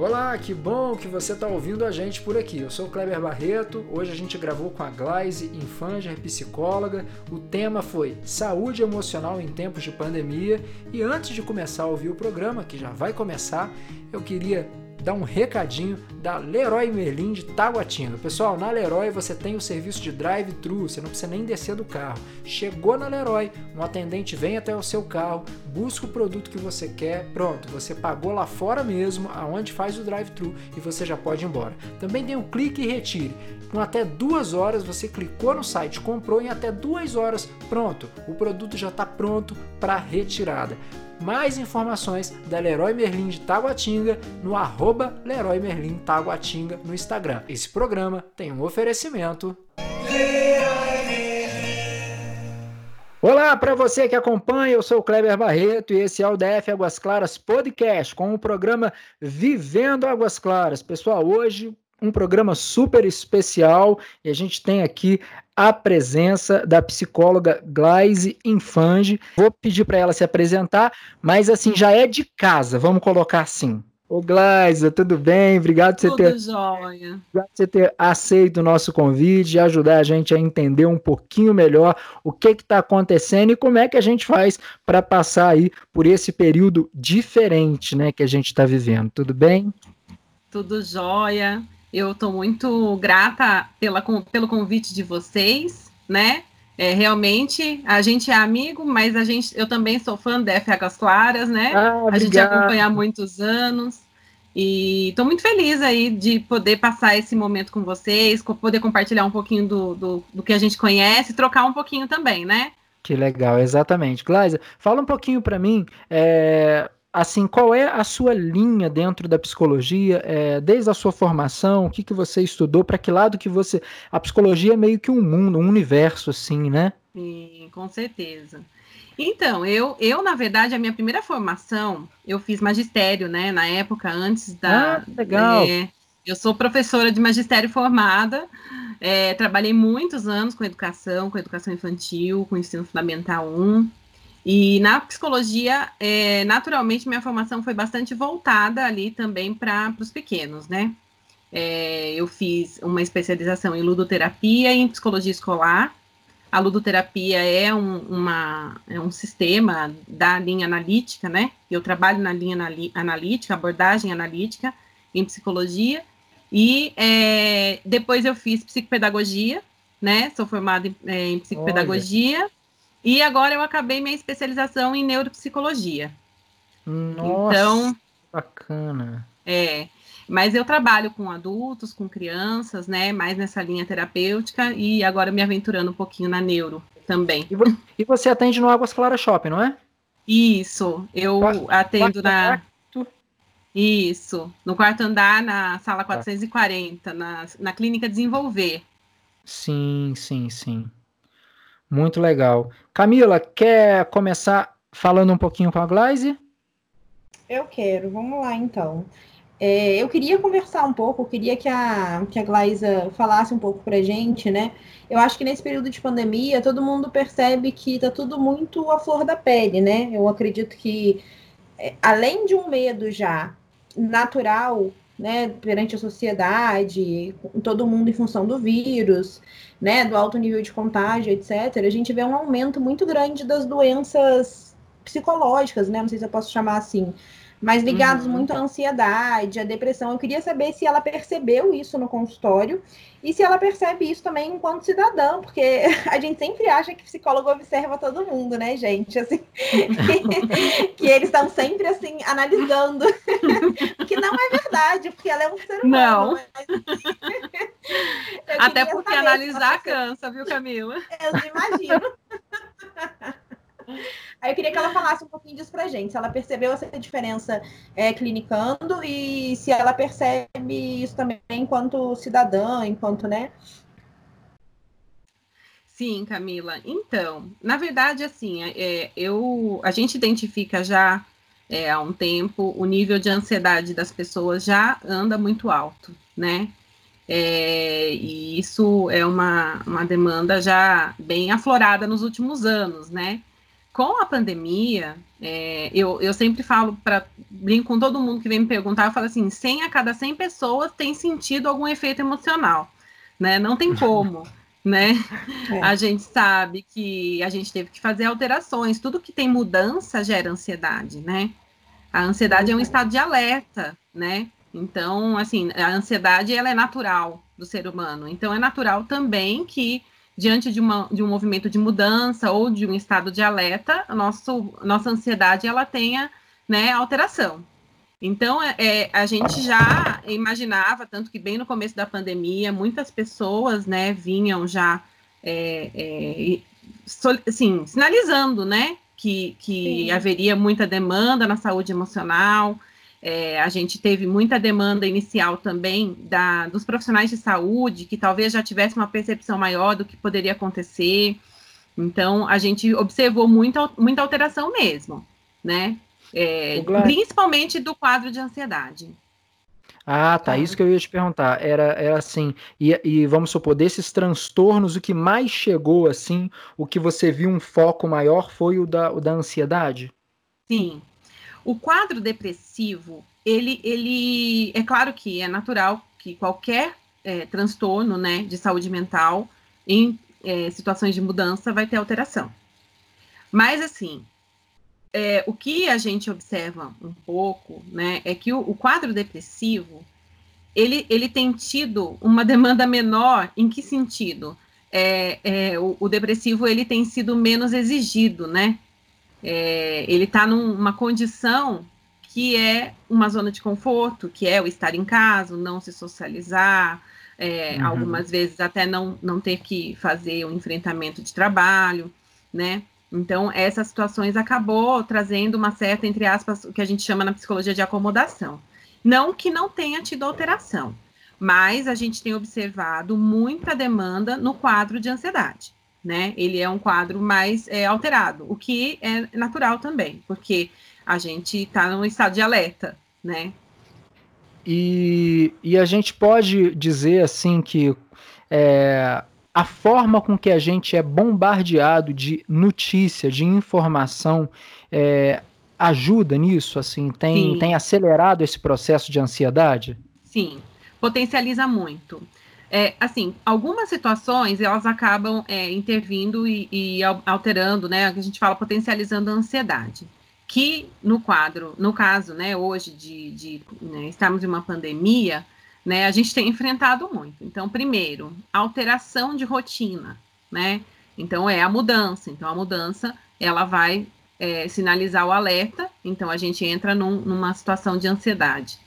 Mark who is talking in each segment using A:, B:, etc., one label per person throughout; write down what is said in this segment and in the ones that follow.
A: Olá, que bom que você está ouvindo a gente por aqui. Eu sou o Kleber Barreto. Hoje a gente gravou com a Glaise Infanger, psicóloga. O tema foi Saúde Emocional em Tempos de Pandemia. E antes de começar a ouvir o programa, que já vai começar, eu queria dar um recadinho da Leroy Merlin de Taguatinga. Pessoal, na Leroy você tem o serviço de drive-thru, você não precisa nem descer do carro. Chegou na Leroy, um atendente vem até o seu carro, busca o produto que você quer, pronto, você pagou lá fora mesmo, aonde faz o drive-thru e você já pode ir embora. Também tem o clique e retire. Com até duas horas você clicou no site, comprou em até duas horas, pronto, o produto já está pronto para retirada mais informações da Leroy Merlin de Taguatinga no arroba Leroy Merlin Taguatinga no Instagram. Esse programa tem um oferecimento. Olá para você que acompanha, eu sou o Kleber Barreto e esse é o DF Águas Claras Podcast com o programa Vivendo Águas Claras. Pessoal, hoje um programa super especial e a gente tem aqui a presença da psicóloga Glaise Infange. Vou pedir para ela se apresentar, mas assim, já é de casa, vamos colocar assim. Ô Glaise, tudo bem? Obrigado por você ter,
B: jóia.
A: Obrigado por você ter aceito o nosso convite e ajudar a gente a entender um pouquinho melhor o que está acontecendo e como é que a gente faz para passar aí por esse período diferente né, que a gente está vivendo. Tudo bem?
B: Tudo jóia. Eu estou muito grata pela, pelo convite de vocês, né? É, realmente, a gente é amigo, mas a gente, eu também sou fã da F Águas Claras, né? Ah, a gente acompanha há muitos anos. E estou muito feliz aí de poder passar esse momento com vocês, poder compartilhar um pouquinho do, do, do que a gente conhece, trocar um pouquinho também, né?
A: Que legal, exatamente. Glásia, fala um pouquinho para mim, é, assim, qual é a sua linha dentro da psicologia, é, desde a sua formação, o que, que você estudou, para que lado que você... A psicologia é meio que um mundo, um universo, assim, né?
B: Sim, com certeza. Então, eu, eu, na verdade, a minha primeira formação, eu fiz magistério, né, na época, antes da...
A: Ah, legal!
B: É, eu sou professora de magistério formada, é, trabalhei muitos anos com educação, com educação infantil, com ensino fundamental 1, e na psicologia, é, naturalmente, minha formação foi bastante voltada ali também para os pequenos, né? É, eu fiz uma especialização em ludoterapia e em psicologia escolar. A ludoterapia é um, uma, é um sistema da linha analítica, né? Eu trabalho na linha analítica, abordagem analítica em psicologia. E é, depois eu fiz psicopedagogia, né? Sou formada em, é, em psicopedagogia. Olha. E agora eu acabei minha especialização em neuropsicologia.
A: Nossa, então, bacana.
B: É, mas eu trabalho com adultos, com crianças, né? Mais nessa linha terapêutica e agora me aventurando um pouquinho na neuro também.
A: E você atende no Águas Claras Shopping, não é?
B: Isso, eu quarto, atendo quarto na. Quarto. Isso, no quarto andar, na sala 440, na, na Clínica Desenvolver.
A: Sim, sim, sim. Muito legal. Camila, quer começar falando um pouquinho com a Glaze?
C: Eu quero, vamos lá então. É, eu queria conversar um pouco, eu queria que a, que a Glaisa falasse um pouco pra gente, né? Eu acho que nesse período de pandemia, todo mundo percebe que tá tudo muito à flor da pele, né? Eu acredito que, é, além de um medo já natural né, perante a sociedade, todo mundo em função do vírus, né, do alto nível de contágio, etc., a gente vê um aumento muito grande das doenças psicológicas, né, não sei se eu posso chamar assim, mas ligados uhum. muito à ansiedade, à depressão. Eu queria saber se ela percebeu isso no consultório e se ela percebe isso também enquanto cidadã, porque a gente sempre acha que psicólogo observa todo mundo, né, gente? Assim, que eles estão sempre assim analisando, que não é verdade, porque ela é um ser humano.
B: Não. Mas... Até porque analisar cansa, viu, Camila?
C: Eu imagino. Aí eu queria que ela falasse um pouquinho disso pra gente, se ela percebeu essa diferença é, clinicando e se ela percebe isso também enquanto cidadã, enquanto, né?
B: Sim, Camila. Então, na verdade, assim, é, eu, a gente identifica já é, há um tempo o nível de ansiedade das pessoas já anda muito alto, né? É, e isso é uma, uma demanda já bem aflorada nos últimos anos, né? Com a pandemia, é, eu, eu sempre falo para brinco com todo mundo que vem me perguntar, eu falo assim, 100 a cada 100 pessoas tem sentido algum efeito emocional, né? Não tem como, né? É. A gente sabe que a gente teve que fazer alterações, tudo que tem mudança gera ansiedade, né? A ansiedade é um estado de alerta, né? Então, assim, a ansiedade ela é natural do ser humano. Então, é natural também que diante de, uma, de um movimento de mudança ou de um estado de alerta, nosso, nossa ansiedade ela tenha né, alteração. Então, é, é, a gente já imaginava, tanto que bem no começo da pandemia, muitas pessoas né, vinham já é, é, assim, sinalizando né, que, que haveria muita demanda na saúde emocional, é, a gente teve muita demanda inicial também da, dos profissionais de saúde, que talvez já tivesse uma percepção maior do que poderia acontecer. Então, a gente observou muita, muita alteração mesmo, né? É, principalmente do quadro de ansiedade.
A: Ah, tá. Isso que eu ia te perguntar. Era, era assim, e, e, vamos supor, desses transtornos, o que mais chegou, assim, o que você viu um foco maior foi o da, o da ansiedade?
B: Sim, o quadro depressivo, ele, ele é claro que é natural que qualquer é, transtorno né, de saúde mental em é, situações de mudança vai ter alteração. Mas, assim, é, o que a gente observa um pouco, né, é que o, o, quadro depressivo, ele, ele tem tido uma demanda menor, em que sentido? É, é, o, o, depressivo, ele tem sido menos exigido, né, é, ele está numa condição que é uma zona de conforto, que é o estar em casa, não se socializar, é, uhum. algumas vezes até não, não ter que fazer um enfrentamento de trabalho, né? Então, essas situações acabou trazendo uma certa, entre aspas, o que a gente chama na psicologia de acomodação. Não que não tenha tido alteração, mas a gente tem observado muita demanda no quadro de ansiedade né? Ele é um quadro mais é, alterado, o que é natural também, porque a gente está num estado de alerta, né?
A: E, e a gente pode dizer assim que é, a forma com que a gente é bombardeado de notícia, de informação, é, ajuda nisso? Assim, tem, tem acelerado esse processo de ansiedade?
B: Sim, potencializa muito. É, assim, algumas situações elas acabam é, intervindo e, e, alterando, né? A gente fala potencializando a ansiedade. Que no quadro, no caso, né, hoje de, de né, estarmos em uma pandemia, né, a gente tem enfrentado muito. Então, primeiro, alteração de rotina, né? Então é a mudança. Então a mudança ela vai é, sinalizar o alerta. Então a gente entra num, numa situação de ansiedade.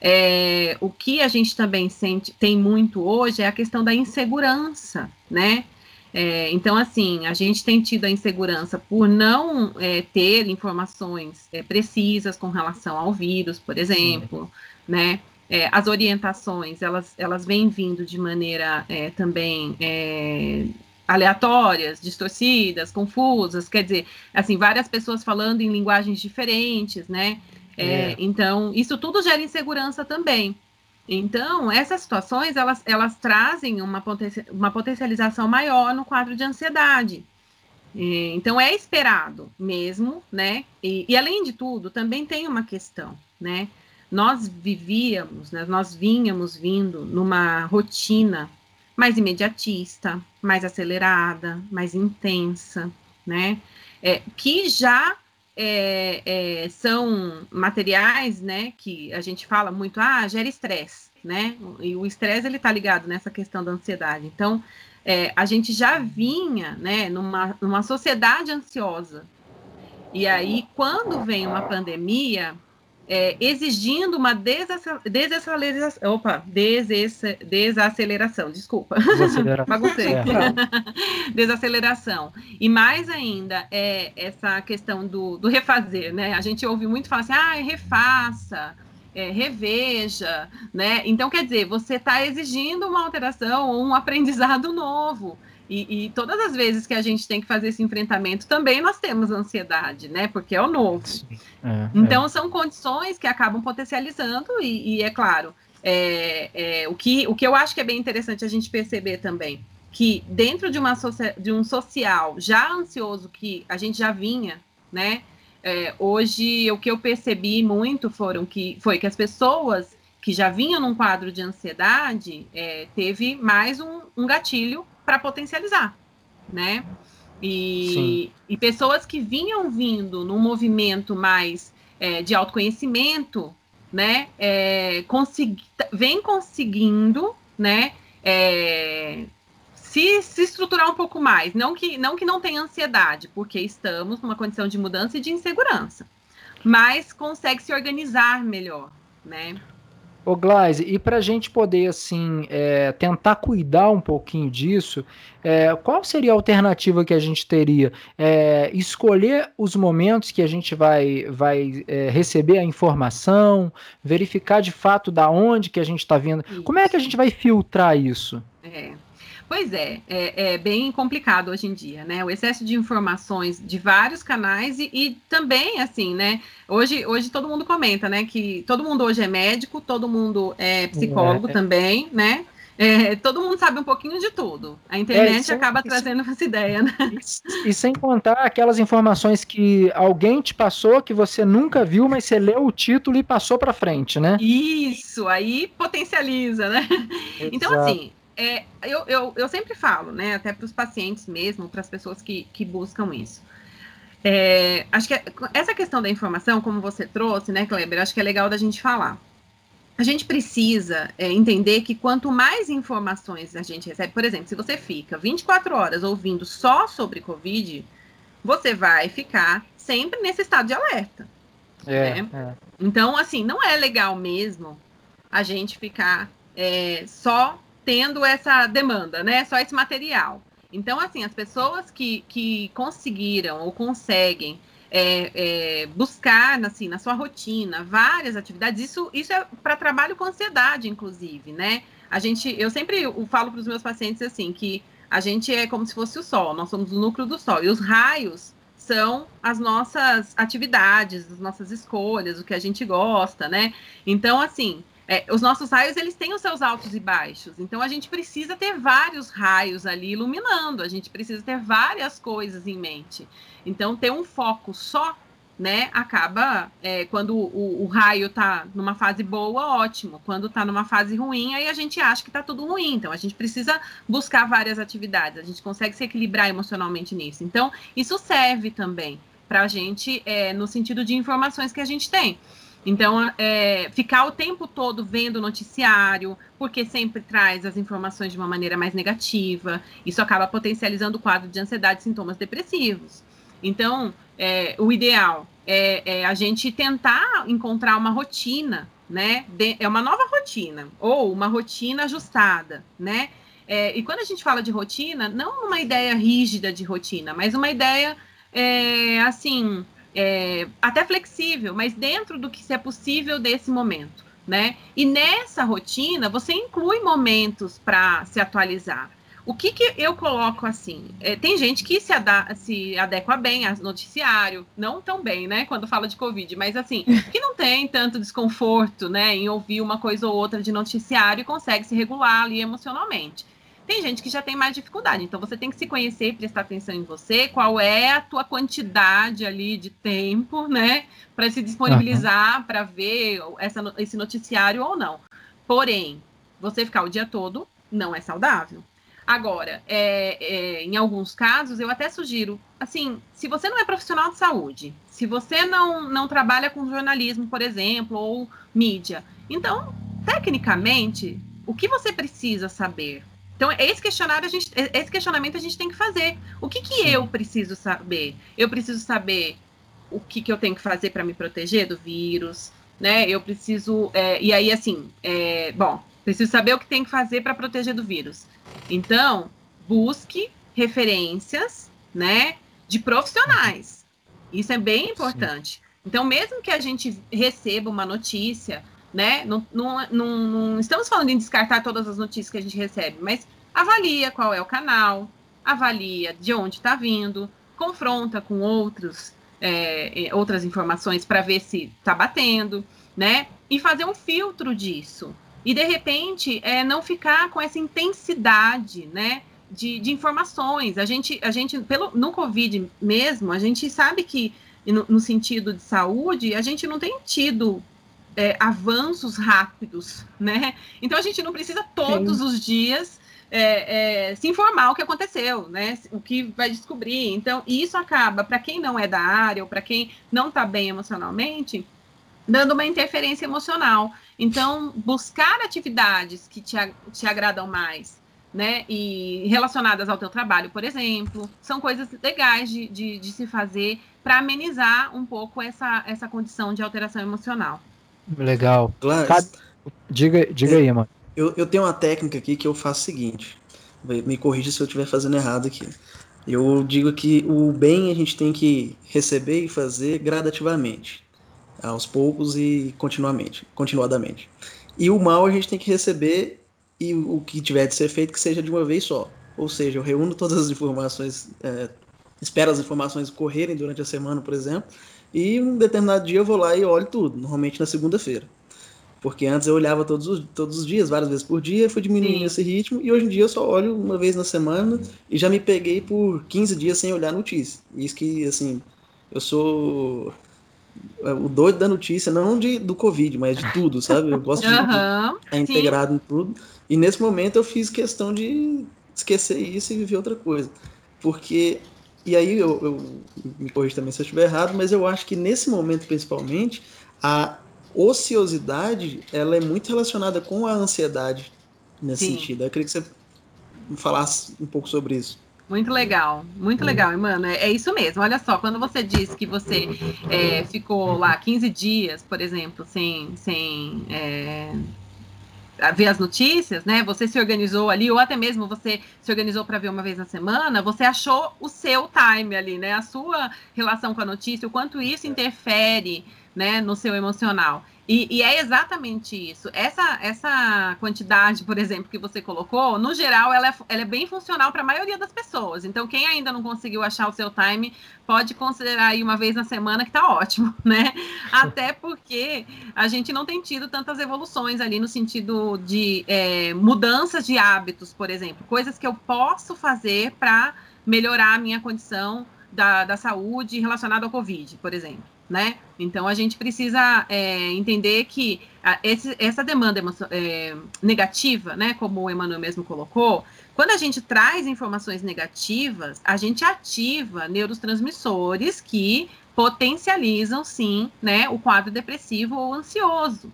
B: É, o que a gente também sente, tem muito hoje é a questão da insegurança, né? É, então, assim, a gente tem tido a insegurança por não é, ter informações é, precisas com relação ao vírus, por exemplo, Sim. né? É, as orientações, elas, elas vêm vindo de maneira é, também aleatórias, distorcidas, confusas, quer dizer, assim, várias pessoas falando em linguagens diferentes, né? É, é. Então, isso tudo gera insegurança também. Então, essas situações, elas, elas trazem uma, uma potencialização maior no quadro de ansiedade. É, então, é esperado mesmo, né? E, e, além de tudo, também tem uma questão, né? Nós vivíamos, né? nós vínhamos vindo numa rotina mais imediatista, mais acelerada, mais intensa, né? É, que já é, é, são materiais, né, que a gente fala muito, ah, gera estresse, né, e o estresse, ele tá ligado nessa questão da ansiedade, então, é, a gente já vinha, né, numa, numa sociedade ansiosa, e aí, quando vem uma pandemia, é, exigindo uma desaceleração, opa, desaceleração, desculpa, desaceleração. É. desaceleração. E mais ainda, é essa questão do, do refazer, né? A gente ouve muito falar assim, ah, refaça, é, reveja, né? Então, quer dizer, você está exigindo uma alteração ou um aprendizado novo. E, e, todas as vezes que a gente tem que fazer esse enfrentamento, também nós temos ansiedade, né? Porque é o novo. É, então, é. são condições que acabam potencializando, e, e é claro, é, é, o, que, o que eu acho que é bem interessante a gente perceber também que dentro de, uma de um social já ansioso que a gente já vinha, né? É, hoje o que eu percebi muito foram que foi que as pessoas que já vinham num quadro de ansiedade é, teve mais um, um gatilho para potencializar, né? E, e, pessoas que vinham vindo num movimento mais é, de autoconhecimento, né, é, consegui, vem conseguindo, né, é, se, se estruturar um pouco mais. Não que, não que não tenha ansiedade, porque estamos numa condição de mudança e de insegurança, mas consegue se organizar melhor, né?
A: Ô Glaise, e para a gente poder assim é, tentar cuidar um pouquinho disso, é, qual seria a alternativa que a gente teria? É, escolher os momentos que a gente vai, vai é, receber a informação, verificar de fato da onde que a gente está vindo. Isso. Como é que a gente vai filtrar isso?
B: É. Pois é, é, é, bem complicado hoje em dia, né? O excesso de informações de vários canais e, e, também, assim, né? Hoje, hoje todo mundo comenta, né? Que todo mundo hoje é médico, todo mundo é psicólogo é. também, né? É, todo mundo sabe um pouquinho de tudo. A é, internet acaba trazendo essa ideia, né?
A: E, e sem contar aquelas informações que alguém te passou que você nunca viu, mas você leu o título e passou para frente, né?
B: Isso, aí potencializa, né? Exato. Então, assim, é, eu, eu, eu sempre falo, né, até para os pacientes mesmo, para as pessoas que, que buscam isso. É, acho que essa questão da informação, como você trouxe, né, Kleber, acho que é legal da gente falar. A gente precisa é, entender que quanto mais informações a gente recebe, por exemplo, se você fica 24 horas ouvindo só sobre Covid, você vai ficar sempre nesse estado de alerta. É, né? é. Então, assim, não é legal mesmo a gente ficar é, só tendo essa demanda, né? Só esse material. Então, assim, as pessoas que, que conseguiram ou conseguem é, é, buscar, assim, na sua rotina, várias atividades, isso, isso é para trabalho com ansiedade, inclusive, né? A gente, eu sempre falo para os meus pacientes assim, que a gente é como se fosse o sol, nós somos o núcleo do sol, e os raios são as nossas atividades, as nossas escolhas, o que a gente gosta, né? Então, assim, é, os nossos raios eles têm os seus altos e baixos, então a gente precisa ter vários raios ali iluminando, a gente precisa ter várias coisas em mente. Então ter um foco só, né, acaba é, quando o, o raio está numa fase boa, ótimo. Quando está numa fase ruim, aí a gente acha que está tudo ruim. Então a gente precisa buscar várias atividades. A gente consegue se equilibrar emocionalmente nisso. Então isso serve também para a gente é, no sentido de informações que a gente tem. Então, é, ficar o tempo todo vendo o noticiário, porque sempre traz as informações de uma maneira mais negativa, isso acaba potencializando o quadro de ansiedade e sintomas depressivos. Então, é, o ideal é, é, a gente tentar encontrar uma rotina, né? De, é uma nova rotina, ou uma rotina ajustada, né? É, e quando a gente fala de rotina, não uma ideia rígida de rotina, mas uma ideia, é, assim, é, até flexível, mas dentro do que é possível desse momento, né? E nessa rotina você inclui momentos para se atualizar. O que, que eu coloco assim? É, tem gente que se, se adequa bem ao noticiário, não tão bem, né? Quando fala de Covid, mas assim, que não tem tanto desconforto, né? Em ouvir uma coisa ou outra de noticiário e consegue se regular ali emocionalmente. Tem gente que já tem mais dificuldade, então você tem que se conhecer e prestar atenção em você, qual é a tua quantidade ali de tempo, né, para se disponibilizar uhum. para ver essa, esse noticiário ou não. Porém, você ficar o dia todo não é saudável. Agora, é, é, em alguns casos, eu até sugiro, assim, se você não é profissional de saúde, se você não, não trabalha com jornalismo, por exemplo, ou mídia, então, tecnicamente, o que você precisa saber? Então, esse questionário, a gente, esse questionamento a gente tem que fazer. O que, que eu preciso saber? Eu preciso saber o que, que eu tenho que fazer para me proteger do vírus, né? Eu preciso. É, e aí, assim, é, bom, preciso saber o que tem que fazer para proteger do vírus. Então, busque referências, né, de profissionais. Isso é bem importante. Sim. Então, mesmo que a gente receba uma notícia né? Não, não, não, não, estamos falando em descartar todas as notícias que a gente recebe, mas avalia qual é o canal, avalia de onde está vindo, confronta com outros, é, outras informações para ver se está batendo, né? E fazer um filtro disso. E de repente é, não ficar com essa intensidade, né? de, de, informações. A gente, a gente pelo, no Covid mesmo, a gente sabe que, no, no sentido de saúde, a gente não tem tido é, avanços rápidos, né? Então a gente não precisa todos Sim. os dias é, é, se informar o que aconteceu, né? O que vai descobrir. Então, isso acaba, para quem não é da área ou para quem não está bem emocionalmente, dando uma interferência emocional. Então, buscar atividades que te, te agradam mais, né? E relacionadas ao teu trabalho, por exemplo, são coisas legais de, de, de se fazer para amenizar um pouco essa, essa condição de alteração emocional.
A: Legal. Glass, diga, diga é, aí, mano.
D: Eu, eu tenho uma técnica aqui que eu faço o seguinte. Me corrija se eu estiver fazendo errado aqui. Eu digo que o bem a gente tem que receber e fazer gradativamente aos poucos e continuamente, continuadamente. E o mal a gente tem que receber e o que tiver de ser feito que seja de uma vez só. Ou seja, eu reúno todas as informações, é, espero as informações correrem durante a semana, por exemplo, e um determinado dia eu vou lá e olho tudo, normalmente na segunda-feira. Porque antes eu olhava todos os, todos os dias, várias vezes por dia, fui diminuindo Sim. esse ritmo, e hoje em dia eu só olho uma vez na semana e já me peguei por 15 dias sem olhar notícia. Isso que, assim, eu sou é, o doido da notícia, não de, do Covid, mas de tudo, sabe? Eu gosto de uhum, estar integrado sim. em tudo. E nesse momento eu fiz questão de esquecer isso e viver outra coisa. Porque, e aí eu, eu me corrijo também se eu estiver errado, mas eu acho que nesse momento principalmente, a ociosidade ela é muito relacionada com a ansiedade nesse sim. sentido. Eu queria que você falasse um pouco sobre isso.
B: Muito legal, muito legal, mano. É, é, isso mesmo. Olha só, quando você disse que você é, ficou lá 15 dias, por exemplo, sem, sem é, ver as notícias, né? Você se organizou ali, ou até mesmo você se organizou para ver uma vez na semana, você achou o seu time ali, né? A sua relação com a notícia, o quanto isso interfere né, no seu emocional. E, e, é exatamente isso. Essa, essa quantidade, por exemplo, que você colocou, no geral, ela é, ela é bem funcional para a maioria das pessoas. Então, quem ainda não conseguiu achar o seu time, pode considerar aí uma vez na semana que está ótimo, né? Até porque a gente não tem tido tantas evoluções ali no sentido de é, mudanças de hábitos, por exemplo, coisas que eu posso fazer para melhorar a minha condição da, da saúde relacionada ao Covid, por exemplo né? Então a gente precisa é, entender que a, esse, essa demanda é, negativa, né, como o Emmanuel mesmo colocou, quando a gente traz informações negativas, a gente ativa neurotransmissores que potencializam, sim, né, o quadro depressivo ou ansioso.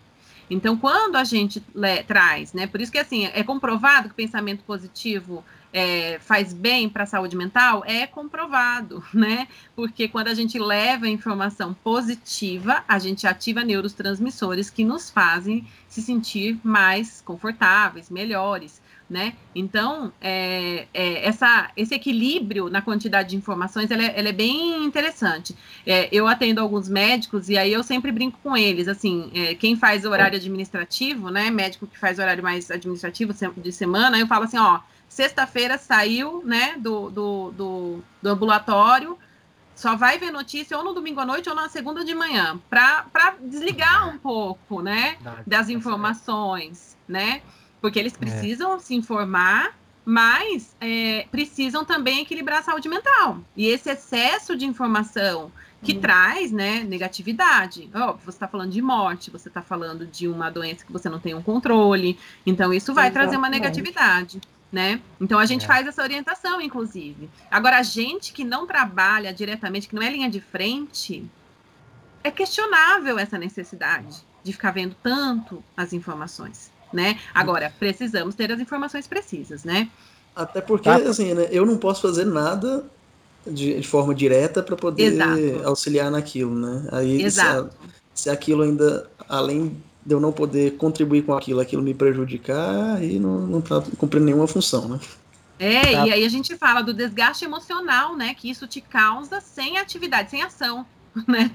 B: Então, quando a gente traz, né, por isso que assim é comprovado que o pensamento positivo é, faz bem para a saúde mental é comprovado, né? Porque quando a gente leva informação positiva, a gente ativa neurotransmissores que nos fazem se sentir mais confortáveis, melhores. Né? Então, é, é, essa, esse equilíbrio na quantidade de informações ela é, ela é bem interessante. É, eu atendo alguns médicos e aí eu sempre brinco com eles, assim, é, quem faz horário administrativo, né, médico que faz horário mais administrativo de semana, eu falo assim, ó, Sexta-feira saiu, né, do, do, do, do, ambulatório, só vai ver notícia ou no domingo à noite ou na segunda de manhã, para desligar um pouco, né, das informações, né, porque eles é. precisam é. se informar, mas é, precisam também equilibrar a saúde mental. E esse excesso de informação que uhum. traz, né, negatividade. Óbvio, você está falando de morte, você está falando de uma doença que você não tem um controle, então isso vai Exatamente. trazer uma negatividade né? Então a gente é. faz essa orientação, inclusive. Agora, a gente que não trabalha diretamente, que não é linha de frente, é questionável essa necessidade de ficar vendo tanto as informações, né? Agora, precisamos ter as informações precisas, né?
D: Até porque, tá. assim, né, eu não posso fazer nada de, de forma direta para poder Exato. auxiliar naquilo, né? Aí, Exato. Se, se aquilo ainda, além de eu não poder contribuir com aquilo, aquilo me prejudicar, e não, não tá cumprindo nenhuma função, né?
B: É, tá. e aí a gente fala do desgaste emocional, né? Que isso te causa sem atividade, sem ação, né?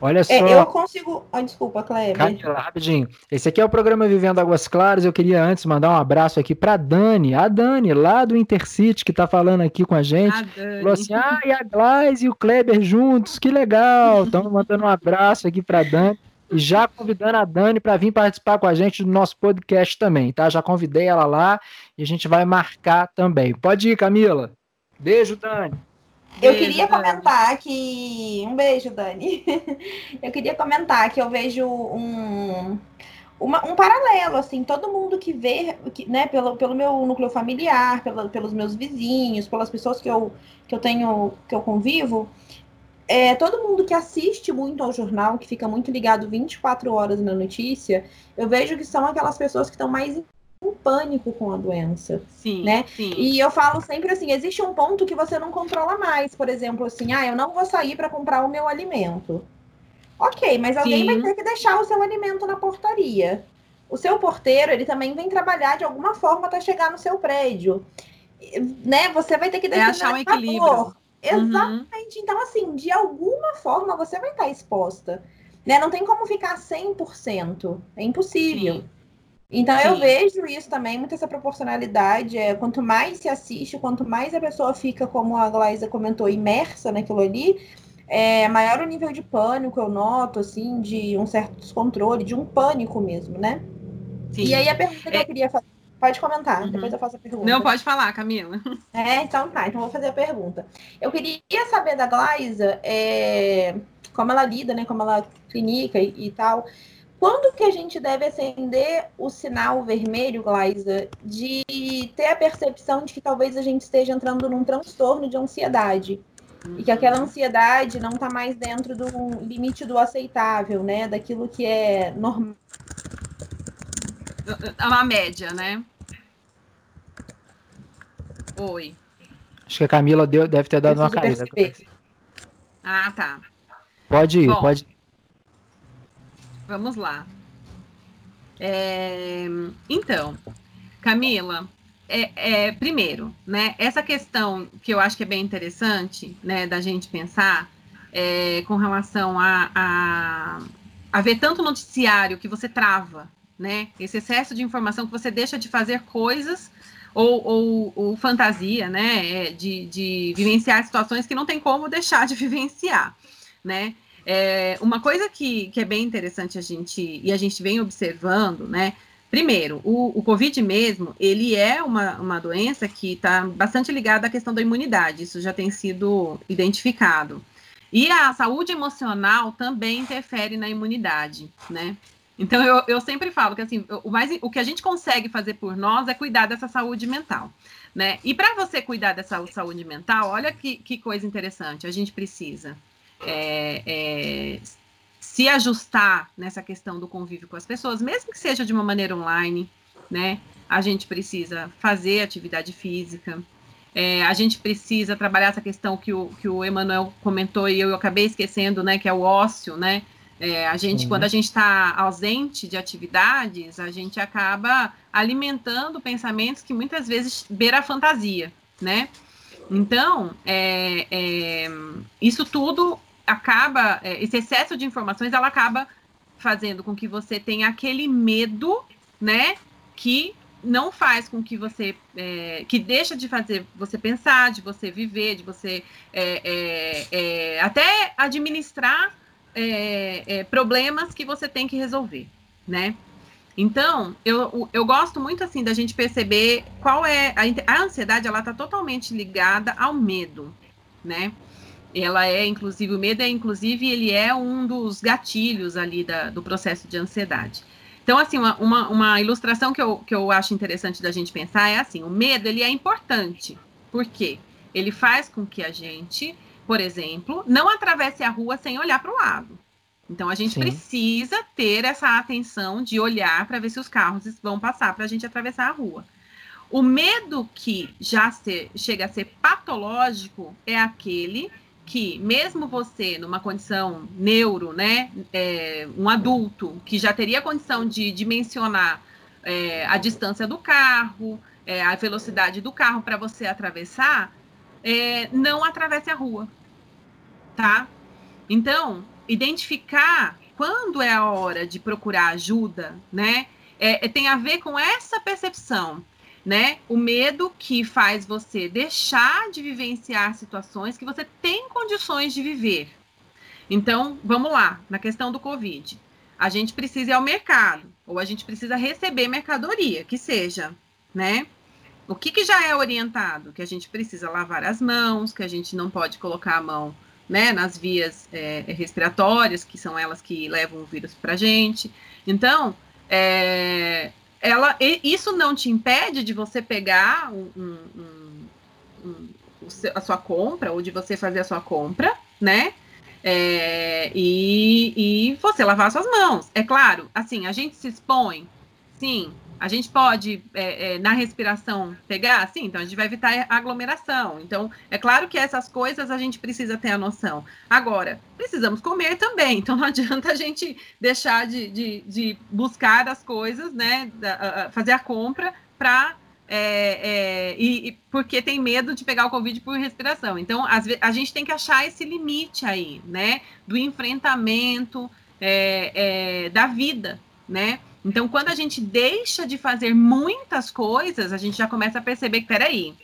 A: Olha é, só.
C: É, eu consigo. Oh, desculpa, Cleber.
A: Rapidinho. Esse aqui é o programa Vivendo Águas Claras. Eu queria antes mandar um abraço aqui para Dani, a Dani, lá do Intercity, que está falando aqui com a gente. A Dani. Falou assim: ah, e a Glaz e o Kleber juntos, que legal. Estamos mandando um abraço aqui para Dani. E já convidando a Dani para vir participar com a gente do nosso podcast também, tá? Já convidei ela lá e a gente vai marcar também. Pode ir, Camila. Beijo, Dani.
C: Eu queria comentar que. Um beijo, Dani. Eu queria comentar que eu vejo um, uma, um paralelo, assim, todo mundo que vê, que, né, pelo, pelo meu núcleo familiar, pela, pelos meus vizinhos, pelas pessoas que eu, que eu tenho, que eu convivo, é, todo mundo que assiste muito ao jornal, que fica muito ligado 24 horas na notícia, eu vejo que são aquelas pessoas que estão mais em pânico com a doença, sim, né? Sim. E eu falo sempre assim, existe um ponto que você não controla mais, por exemplo, assim, ah, eu não vou sair para comprar o meu alimento. Ok, mas alguém sim. vai ter que deixar o seu alimento na portaria. O seu porteiro, ele também vem trabalhar de alguma forma para chegar no seu prédio. Né? Você vai ter que
B: deixar é achar um equilíbrio.
C: Exatamente. Uhum. Então, assim, de alguma forma você vai estar exposta. Né? Não tem como ficar 100%. É impossível. Sim. Então Sim. eu vejo isso também, muita essa proporcionalidade. É, quanto mais se assiste, quanto mais a pessoa fica, como a Glaisa comentou, imersa naquilo ali, é, maior o nível de pânico eu noto, assim, de um certo descontrole, de um pânico mesmo, né? Sim. E aí a pergunta que é... eu queria fazer. Pode comentar, uhum. depois eu faço a pergunta.
B: Não, pode falar, Camila.
C: É, então tá, então vou fazer a pergunta. Eu queria saber da Glaisa é, como ela lida, né? Como ela clinica e, e tal. Quando que a gente deve acender o sinal vermelho, Glaisa, de ter a percepção de que talvez a gente esteja entrando num transtorno de ansiedade? E que aquela ansiedade não está mais dentro do limite do aceitável, né? Daquilo que é normal.
B: É uma média, né? Oi.
A: Acho que a Camila deu, deve ter dado uma caída.
B: Ah, tá.
A: Pode ir, Bom, pode ir.
B: Vamos lá. É, então, Camila, é, é, primeiro, né, essa questão que eu acho que é bem interessante, né, da gente pensar é, com relação a, a, a ver tanto noticiário que você trava, né, esse excesso de informação que você deixa de fazer coisas ou, ou, ou fantasia, né, é, de, de vivenciar situações que não tem como deixar de vivenciar, né, é, uma coisa que, que é bem interessante a gente, e a gente vem observando, né? Primeiro, o, o Covid mesmo, ele é uma, uma doença que está bastante ligada à questão da imunidade, isso já tem sido identificado. E a saúde emocional também interfere na imunidade, né? Então, eu, eu sempre falo que assim, o, mais, o que a gente consegue fazer por nós é cuidar dessa saúde mental, né? E para você cuidar dessa saúde mental, olha que, que coisa interessante, a gente precisa é, é, se ajustar nessa questão do convívio com as pessoas, mesmo que seja de uma maneira online, né? A gente precisa fazer atividade física, é, a gente precisa trabalhar essa questão que o, que o Emanuel comentou e eu, eu acabei esquecendo, né? Que é o ócio, né? É, a gente, uhum. quando a gente está ausente de atividades, a gente acaba alimentando pensamentos que muitas vezes beira a fantasia, né? Então, é, é, isso tudo acaba, é, esse excesso de informações, ela acaba fazendo com que você tenha aquele medo, né, que não faz com que você, é, que deixa de fazer você pensar, de você viver, de você é, é até administrar é, problemas que você tem que resolver, né? Então, eu, eu gosto muito assim da gente perceber qual é a, a ansiedade, ela está totalmente ligada ao medo, né? ela é, inclusive, o medo é, inclusive, ele é um dos gatilhos ali da, do processo de ansiedade. Então, assim, uma, uma, uma, ilustração que eu, que eu acho interessante da gente pensar é assim, o medo, ele é importante. Por quê? Ele faz com que a gente, por exemplo, não atravesse a rua sem olhar para o lado. Então, a gente Sim. precisa ter essa atenção de olhar para ver se os carros vão passar para a gente atravessar a rua. O medo que já se, chega a ser patológico é aquele que mesmo você numa condição neuro, né, é, um adulto que já teria condição de dimensionar é, a distância do carro, é, a velocidade do carro para você atravessar, é, não atravesse a rua, tá? Então, identificar quando é a hora de procurar ajuda, né, é, é, tem a ver com essa percepção né? O medo que faz você deixar de vivenciar situações que você tem condições de viver. Então, vamos lá, na questão do Covid. a gente precisa ir ao mercado, ou a gente precisa receber mercadoria, que seja, né? O que, que já é orientado? Que a gente precisa lavar as mãos, que a gente não pode colocar a mão né, nas vias é, respiratórias, que são elas que levam o vírus para a gente. Então, é, ela, isso não te impede de você pegar um, um, um, a sua compra ou de você fazer a sua compra, né? É, e, e você lavar suas mãos. É claro, assim, a gente se expõe, sim, a gente pode, é, é, na respiração, pegar? Sim, então a gente vai evitar aglomeração. Então, é claro que essas coisas a gente precisa ter a noção. Agora, precisamos comer também, então não adianta a gente deixar de, de, de buscar as coisas, né? fazer a compra para. É, é, e, e, porque tem medo de pegar o Covid por respiração. Então, vezes, a gente tem que achar esse limite aí, né? Do enfrentamento é, é da vida, né? Então, quando a gente deixa de fazer muitas coisas, a gente já começa a perceber que, peraí,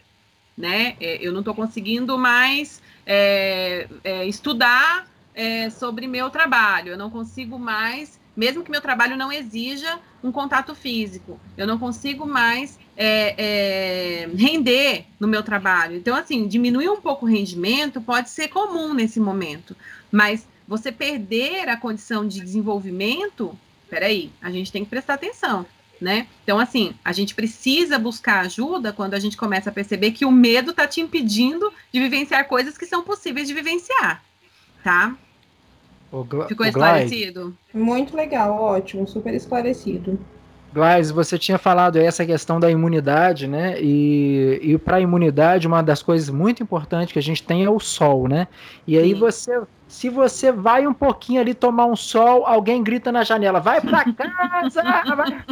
B: né? É, eu não estou conseguindo mais é, é, estudar é, sobre meu trabalho, eu não consigo mais, mesmo que meu trabalho não exija um contato físico, eu não consigo mais é, é, render no meu trabalho. Então, assim, diminuir um pouco o rendimento pode ser comum nesse momento, mas você perder a condição de desenvolvimento peraí, a gente tem que prestar atenção, né? Então, assim, a gente precisa buscar ajuda quando a gente começa a perceber que o medo está te impedindo de vivenciar coisas que são possíveis de vivenciar, tá? Ficou esclarecido?
C: Muito legal, ótimo, super esclarecido.
A: Glais, você tinha falado essa questão da imunidade, né? E, e para a imunidade, uma das coisas muito importantes que a gente tem é o sol, né? E aí Sim. você se você vai um pouquinho ali tomar um sol, alguém grita na janela: vai para casa! vai.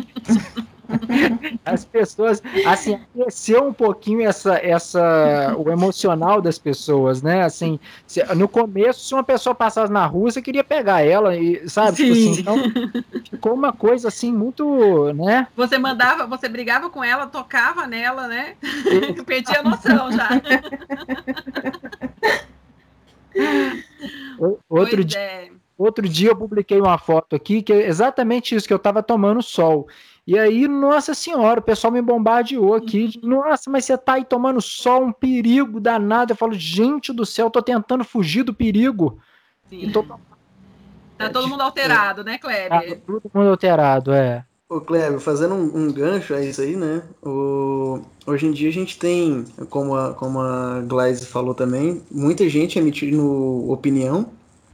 A: As pessoas, assim, aqueceu um pouquinho essa, essa, o emocional das pessoas, né? Assim, se, no começo, se uma pessoa passasse na rua, você queria pegar ela, e, sabe? Tipo assim, então, ficou uma coisa assim muito, né?
B: Você mandava, você brigava com ela, tocava nela, né? Perdia a noção já.
A: Outro dia, é. outro dia eu publiquei uma foto aqui que é exatamente isso, que eu estava tomando sol. E aí, nossa senhora, o pessoal me bombardeou aqui. Uhum. Nossa, mas você tá aí tomando sol, um perigo danado. Eu falo, gente do céu, eu tô tentando fugir do perigo.
B: Sim. Tô... Tá todo mundo alterado, né, Kleber? Tá
A: todo mundo alterado, é.
D: Ô, Kleber, fazendo um, um, gancho a isso aí, né? O, hoje em dia a gente tem, como a, como a Glaze falou também, muita gente emitindo opinião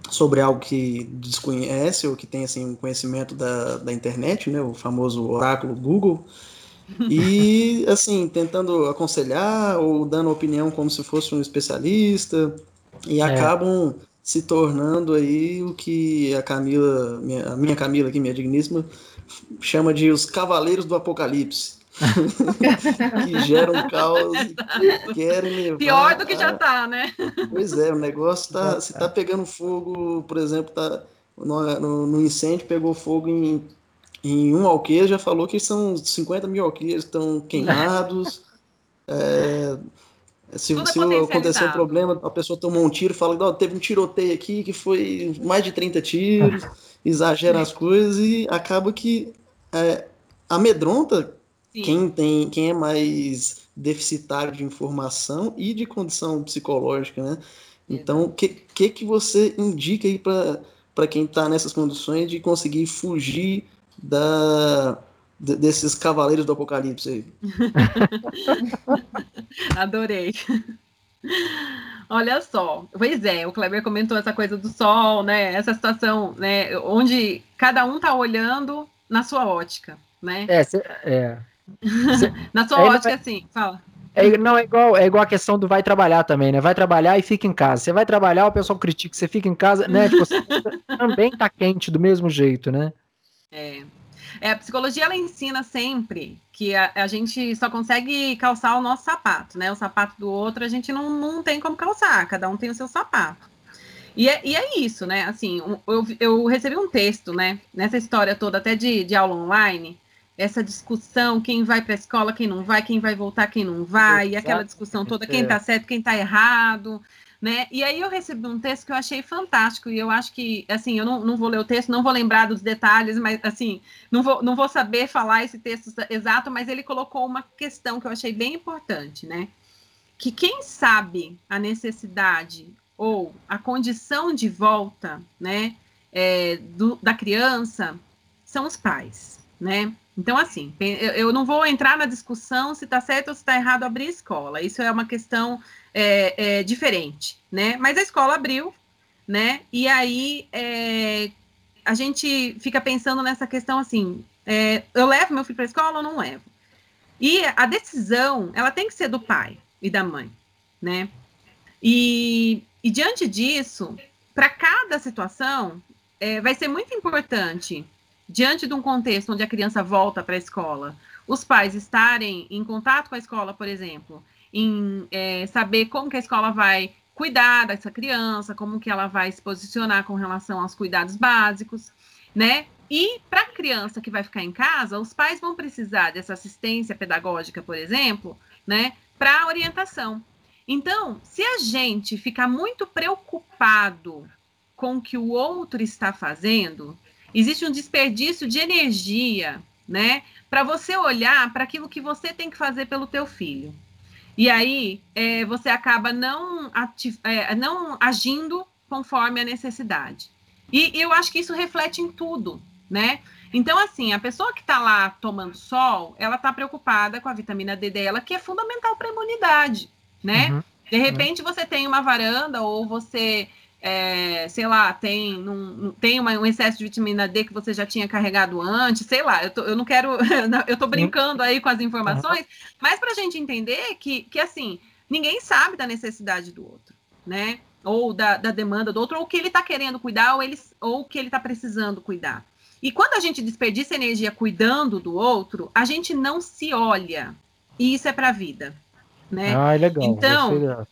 D: sobre algo que desconhece ou que tem assim, um conhecimento da, da internet, né? O famoso oráculo Google. E, assim, tentando aconselhar ou dando opinião como se fosse um especialista. E é. acabam se tornando aí o que a Camila, minha, a minha Camila aqui, minha digníssima, chama de os Cavaleiros do Apocalipse. que geram caos e querem levar.
B: Pior do que já tá, né?
D: Pois é, o negócio tá. Se tá pegando fogo, por exemplo, tá no, no, no incêndio, pegou fogo em, em um alqueire, já falou que são 50 mil alqueires que estão queimados. é, se, é se acontecer um problema, a pessoa tomou um tiro, fala que teve um tiroteio aqui que foi mais de 30 tiros exagera as coisas e acaba que é, amedronta Sim. quem tem quem é mais deficitário de informação e de condição psicológica, né? Então, o que, que que você indica aí para quem está nessas condições de conseguir fugir da desses cavaleiros do apocalipse aí?
B: Adorei. Olha só, pois é, o Kleber comentou essa coisa do sol, né? Essa situação, né? Onde cada um tá olhando na sua ótica, né?
A: É, cê, é.
B: Cê, na sua ótica, vai, assim, fala.
A: É, não, é igual, é igual a questão do vai trabalhar também, né? Vai trabalhar e fica em casa. Você vai trabalhar, o pessoal critica, você fica em casa, né? Tipo, você também tá quente do mesmo jeito, né?
B: É, é, a psicologia ela ensina sempre que a, a, gente só consegue calçar o nosso sapato, né? O sapato do outro a gente não, não tem como calçar, cada um tem o seu sapato. E é, e é isso, né? Assim, eu, eu recebi um texto, né? Nessa história toda, até de, de aula online, essa discussão, quem vai para a escola, quem não vai, quem vai voltar, quem não vai, e aquela discussão toda, quem está certo, quem está errado, né? E aí eu recebi um texto que eu achei fantástico, e eu acho que, assim, eu não, não vou ler o texto, não vou lembrar dos detalhes, mas, assim, não vou, não vou saber falar esse texto exato, mas ele colocou uma questão que eu achei bem importante, né? Que quem sabe a necessidade ou a condição de volta, né, é, do, da criança, são os pais, né? Então, assim, eu não vou entrar na discussão se está certo ou se está errado abrir escola. Isso é uma questão é, é, diferente, né? Mas a escola abriu, né? E aí é, a gente fica pensando nessa questão assim: é, eu levo meu filho para a escola ou não levo? E a decisão, ela tem que ser do pai e da mãe, né? E, e diante disso, para cada situação, é, vai ser muito importante diante de um contexto onde a criança volta para a escola, os pais estarem em contato com a escola, por exemplo, em é, saber como que a escola vai cuidar dessa criança, como que ela vai se posicionar com relação aos cuidados básicos, né? E para a criança que vai ficar em casa, os pais vão precisar dessa assistência pedagógica, por exemplo, né, para orientação. Então, se a gente ficar muito preocupado com o que o outro está fazendo, Existe um desperdício de energia, né? Para você olhar para aquilo que você tem que fazer pelo teu filho. E aí é, você acaba não, é, não agindo conforme a necessidade. E eu acho que isso reflete em tudo, né? Então, assim, a pessoa que está lá tomando sol, ela está preocupada com a vitamina D dela, que é fundamental para a imunidade, né? Uhum. De repente, você tem uma varanda ou você é, sei lá, tem, num, tem uma, um excesso de vitamina D que você já tinha carregado antes, sei lá, eu, tô, eu não quero, eu tô brincando aí com as informações, mas para a gente entender que, que, assim, ninguém sabe da necessidade do outro, né? Ou da, da demanda do outro, ou o que ele está querendo cuidar, ou, ele, ou o que ele está precisando cuidar. E quando a gente desperdiça energia cuidando do outro, a gente não se olha. E isso é para a vida. Né?
A: Ah, legal.
B: Então,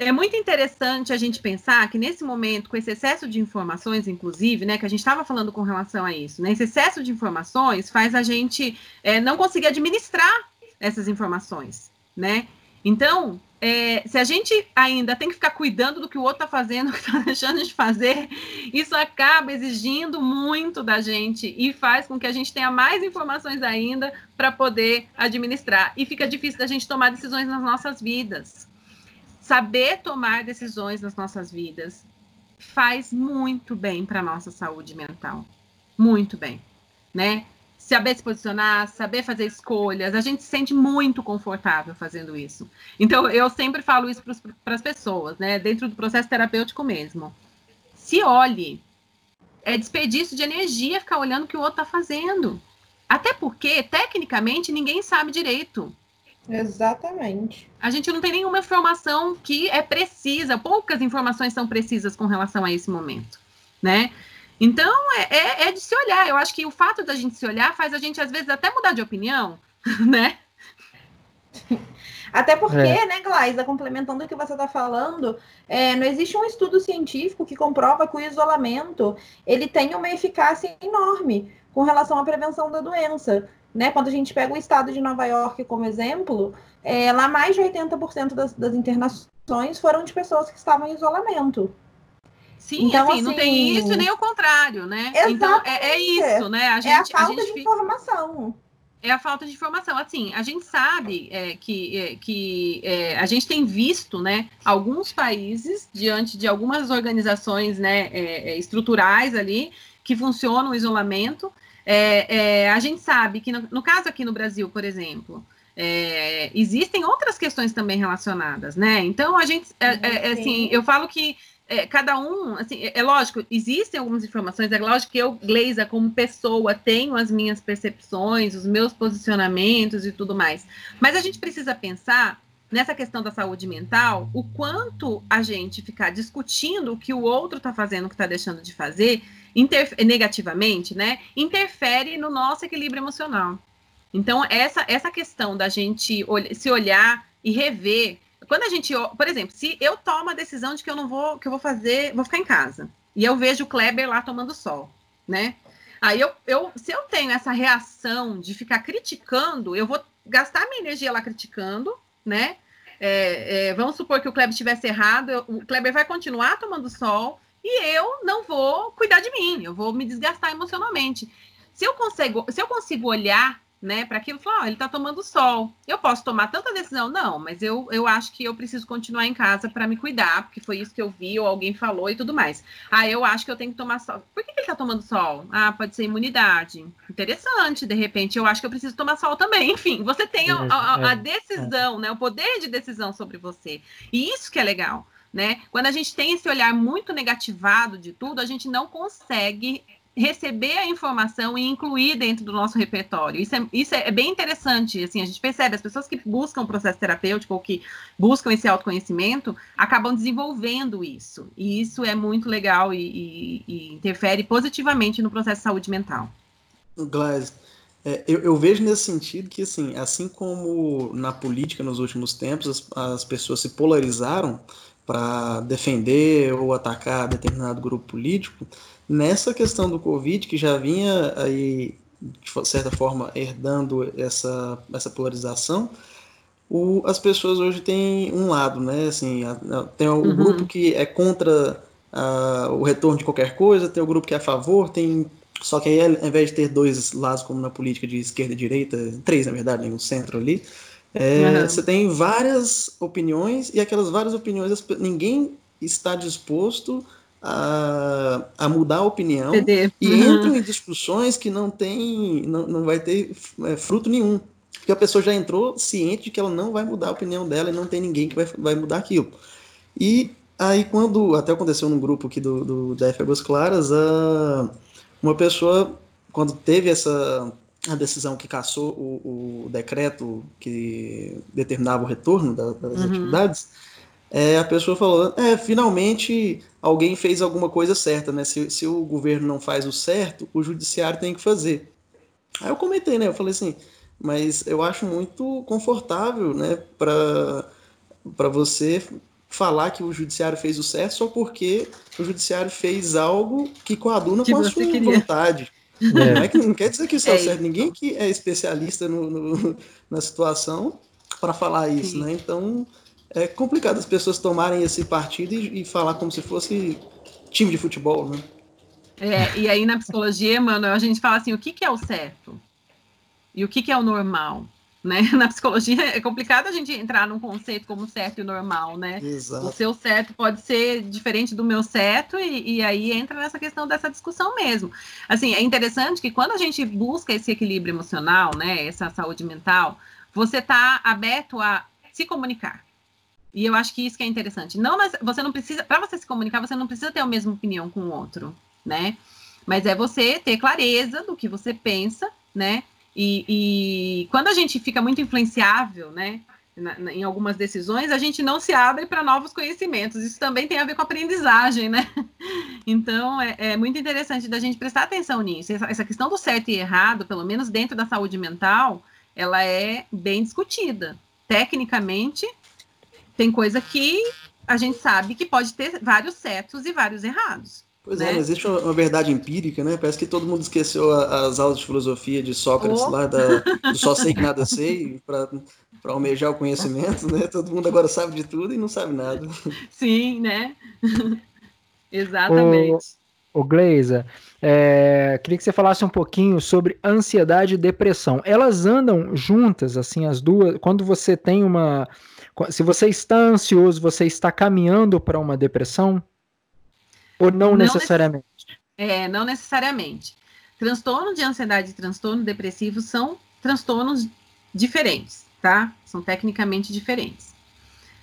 B: é muito interessante a gente pensar que nesse momento, com esse excesso de informações, inclusive, né, que a gente estava falando com relação a isso, né, esse excesso de informações faz a gente é, não conseguir administrar essas informações, né? Então, é, se a gente ainda tem que ficar cuidando do que o outro está fazendo, que está deixando de fazer, isso acaba exigindo muito da gente e faz com que a gente tenha mais informações ainda para poder administrar. E fica difícil da gente tomar decisões nas nossas vidas saber tomar decisões nas nossas vidas faz muito bem para a nossa saúde mental. Muito bem, né? Saber se posicionar, saber fazer escolhas, a gente se sente muito confortável fazendo isso. Então, eu sempre falo isso para as pessoas, né? Dentro do processo terapêutico mesmo. Se olhe. É desperdício de energia ficar olhando o que o outro está fazendo. Até porque, tecnicamente, ninguém sabe direito.
C: Exatamente.
B: A gente não tem nenhuma informação que é precisa, poucas informações são precisas com relação a esse momento, né? Então, é, é, é de se olhar. Eu acho que o fato da gente se olhar faz a gente, às vezes, até mudar de opinião, né?
C: Até porque, é. né, Glaisa, complementando o que você está falando, é, não existe um estudo científico que comprova que o isolamento ele tem uma eficácia enorme com relação à prevenção da doença. Né? Quando a gente pega o estado de Nova York como exemplo, é, lá mais de 80% das, das internações foram de pessoas que estavam em isolamento.
B: Sim, então, assim, assim, não tem isso nem o contrário, né? Então, é, é, isso, né?
C: A gente, é a falta a gente de informação.
B: É a falta de informação. Assim, a gente sabe é, que, é, que é, a gente tem visto, né, alguns países, diante de algumas organizações né, é, é, estruturais ali, que funcionam o isolamento, é, é, a gente sabe que, no, no, caso aqui no Brasil, por exemplo, é, existem outras questões também relacionadas, né? Então, a gente, é, é, é assim, eu falo que cada um, assim, é, lógico, existem algumas informações, é lógico que eu, Gleisa, como pessoa, tenho as minhas percepções, os meus posicionamentos e tudo mais, mas a gente precisa pensar nessa questão da saúde mental, o quanto a gente ficar discutindo o que o outro está fazendo, o que está deixando de fazer, negativamente, né, interfere no nosso equilíbrio emocional. Então, essa, essa questão da gente se olhar e rever. Quando a gente, por exemplo, se eu tomo a decisão de que eu não vou, que eu vou fazer, vou ficar em casa, e eu vejo o Kleber lá tomando sol, né? Aí eu, eu se eu tenho essa reação de ficar criticando, eu vou gastar minha energia lá criticando, né? é, é, vamos supor que o Kleber estivesse errado, eu, o Kleber vai continuar tomando sol e eu não vou cuidar de mim, eu vou me desgastar emocionalmente. Se eu consigo, se eu consigo olhar né, para aquilo, falar, oh, ele está tomando sol. Eu posso tomar tanta decisão? Não, mas eu, eu acho que eu preciso continuar em casa para me cuidar, porque foi isso que eu vi, ou alguém falou e tudo mais. Ah, eu acho que eu tenho que tomar sol. Por que, que ele está tomando sol? Ah, pode ser imunidade. Interessante, de repente, eu acho que eu preciso tomar sol também. Enfim, você tem a, a, a é, decisão, né, o poder de decisão sobre você. E isso que é legal. Né? Quando a gente tem esse olhar muito negativado de tudo, a gente não consegue receber a informação e incluir dentro do nosso repertório. Isso é, isso é bem interessante, assim, a gente percebe, as pessoas que buscam o processo terapêutico ou que buscam esse autoconhecimento, acabam desenvolvendo isso, e isso é muito legal e, e, e interfere positivamente no processo de saúde mental.
D: Glass, é, eu, eu, vejo nesse sentido que, assim, assim como na política nos últimos tempos as, as pessoas se polarizaram para defender ou atacar determinado grupo político, Nessa questão do Covid, que já vinha aí, de certa forma, herdando essa, essa polarização, o, as pessoas hoje têm um lado, né? Assim, a, a, tem o uhum. grupo que é contra a, o retorno de qualquer coisa, tem o grupo que é a favor, tem. Só que aí, ao invés de ter dois lados, como na política de esquerda e direita, três, na verdade, no centro ali, é, uhum. você tem várias opiniões, e aquelas várias opiniões, ninguém está disposto a, a mudar a opinião e uhum. entram em discussões que não tem, não, não vai ter é, fruto nenhum. Porque a pessoa já entrou ciente de que ela não vai mudar a opinião dela e não tem ninguém que vai, vai mudar aquilo. E aí quando, até aconteceu num grupo aqui do, do da Águas Claras, a, uma pessoa, quando teve essa a decisão que caçou o, o decreto que determinava o retorno da, das uhum. atividades, é, a pessoa falou, é, finalmente alguém fez alguma coisa certa, né? Se, se o governo não faz o certo, o judiciário tem que fazer. Aí eu comentei, né? Eu falei assim, mas eu acho muito confortável, né, para você falar que o judiciário fez o certo só porque o judiciário fez algo que coaduna que com a sua queria. vontade. É. Não, é que, não quer dizer que isso é, é certo. Ninguém que é especialista no, no na situação para falar isso, Sim. né? Então, é complicado as pessoas tomarem esse partido e, e falar como se fosse time de futebol, né?
B: É, e aí na psicologia, mano, a gente fala assim, o que, que é o certo? E o que, que é o normal? Né? Na psicologia é complicado a gente entrar num conceito como certo e normal, né?
D: Exato.
B: O seu certo pode ser diferente do meu certo, e, e, aí entra nessa questão dessa discussão mesmo. Assim, é interessante que quando a gente busca esse equilíbrio emocional, né? Essa saúde mental, você está aberto a se comunicar. E eu acho que isso que é interessante. Não, mas você não precisa, para você se comunicar, você não precisa ter a mesma opinião com o outro, né? Mas é você ter clareza do que você pensa, né? E, e quando a gente fica muito influenciável, né? Na, na, em algumas decisões, a gente não se abre para novos conhecimentos. Isso também tem a ver com aprendizagem, né? Então, é, é muito interessante da gente prestar atenção nisso. Essa, essa questão do certo e errado, pelo menos dentro da saúde mental, ela é bem discutida. Tecnicamente, tem coisa que a gente sabe que pode ter vários certos e vários errados.
D: Pois
B: é,
D: né? é, mas existe uma, verdade empírica, né? Parece que todo mundo esqueceu as aulas de filosofia de Sócrates oh. lá, da, do só sei que nada sei, para almejar o conhecimento, né? Todo mundo agora sabe de tudo e não sabe nada.
B: Sim, né? Exatamente.
A: O, o Gleiza, é, queria que você falasse um pouquinho sobre ansiedade e depressão. Elas andam juntas, assim, as duas. Quando você tem uma se você está ansioso, você está caminhando para uma depressão? Ou não, não necessariamente?
B: É, não necessariamente. Transtorno de ansiedade e transtorno depressivo são transtornos diferentes, tá? São tecnicamente diferentes.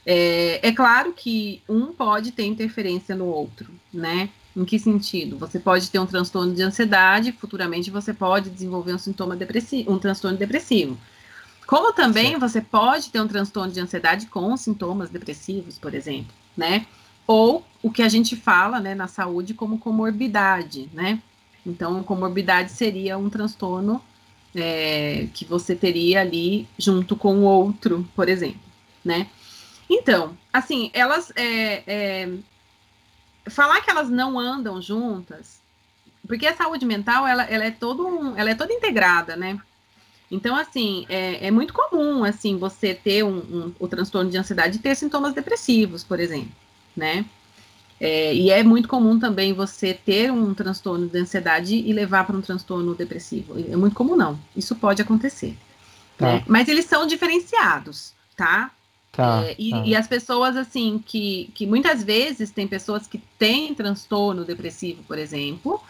B: É, é, claro que um pode ter interferência no outro, né? Em que sentido? Você pode ter um transtorno de ansiedade, futuramente você pode desenvolver um sintoma depressivo, um transtorno depressivo. Como também Sim. você pode ter um transtorno de ansiedade com sintomas depressivos, por exemplo, né? Ou o que a gente fala, né, na saúde como comorbidade, né? Então, comorbidade seria um transtorno é, que você teria ali junto com o outro, por exemplo, né? Então, assim, elas é, é, falar que elas não andam juntas, porque a saúde mental ela, ela é todo um, ela é toda integrada, né? Então, assim, é, é muito comum, assim, você ter um, um, o transtorno de ansiedade e ter sintomas depressivos, por exemplo, né? É, e é muito comum também você ter um transtorno de ansiedade e levar para um transtorno depressivo. É muito comum, não. Isso pode acontecer. Tá. Né? Mas eles são diferenciados, tá?
A: Tá,
B: é, e,
A: tá.
B: e, as pessoas, assim, que, que muitas vezes tem pessoas que têm transtorno depressivo, por exemplo,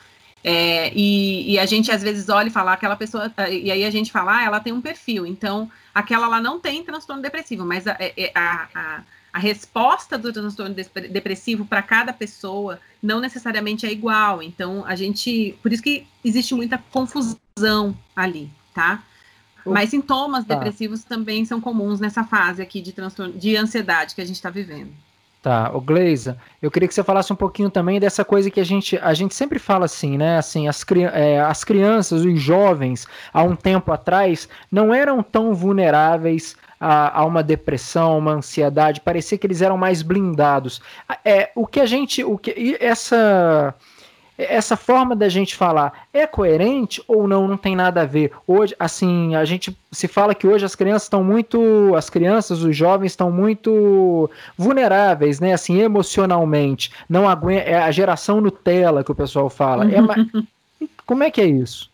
B: é, e, e, a gente às vezes olha e fala aquela pessoa, e aí a gente fala, ah, ela tem um perfil, então aquela lá não tem transtorno depressivo, mas a, é, é, a, a, a resposta do transtorno depressivo para cada pessoa não necessariamente é igual. Então a gente, por isso que existe muita confusão ali, tá? Mas sintomas tá. depressivos também são comuns nessa fase aqui de transtorno de ansiedade que a gente está vivendo.
A: Tá, o Gleisa, eu queria que você falasse um pouquinho também dessa coisa que a gente, a gente sempre fala assim, né? Assim, as, é, as crianças, os jovens, há um tempo atrás, não eram tão vulneráveis a, a, uma depressão, uma ansiedade, parecia que eles eram mais blindados. É, o que a gente, o que essa essa forma da gente falar é coerente ou não? Não tem nada a ver. Hoje, assim, a gente se fala que hoje as crianças estão muito, as crianças, os jovens estão muito vulneráveis, né? Assim, emocionalmente. Não aguenta, é a geração Nutella que o pessoal fala. É, como é que é isso?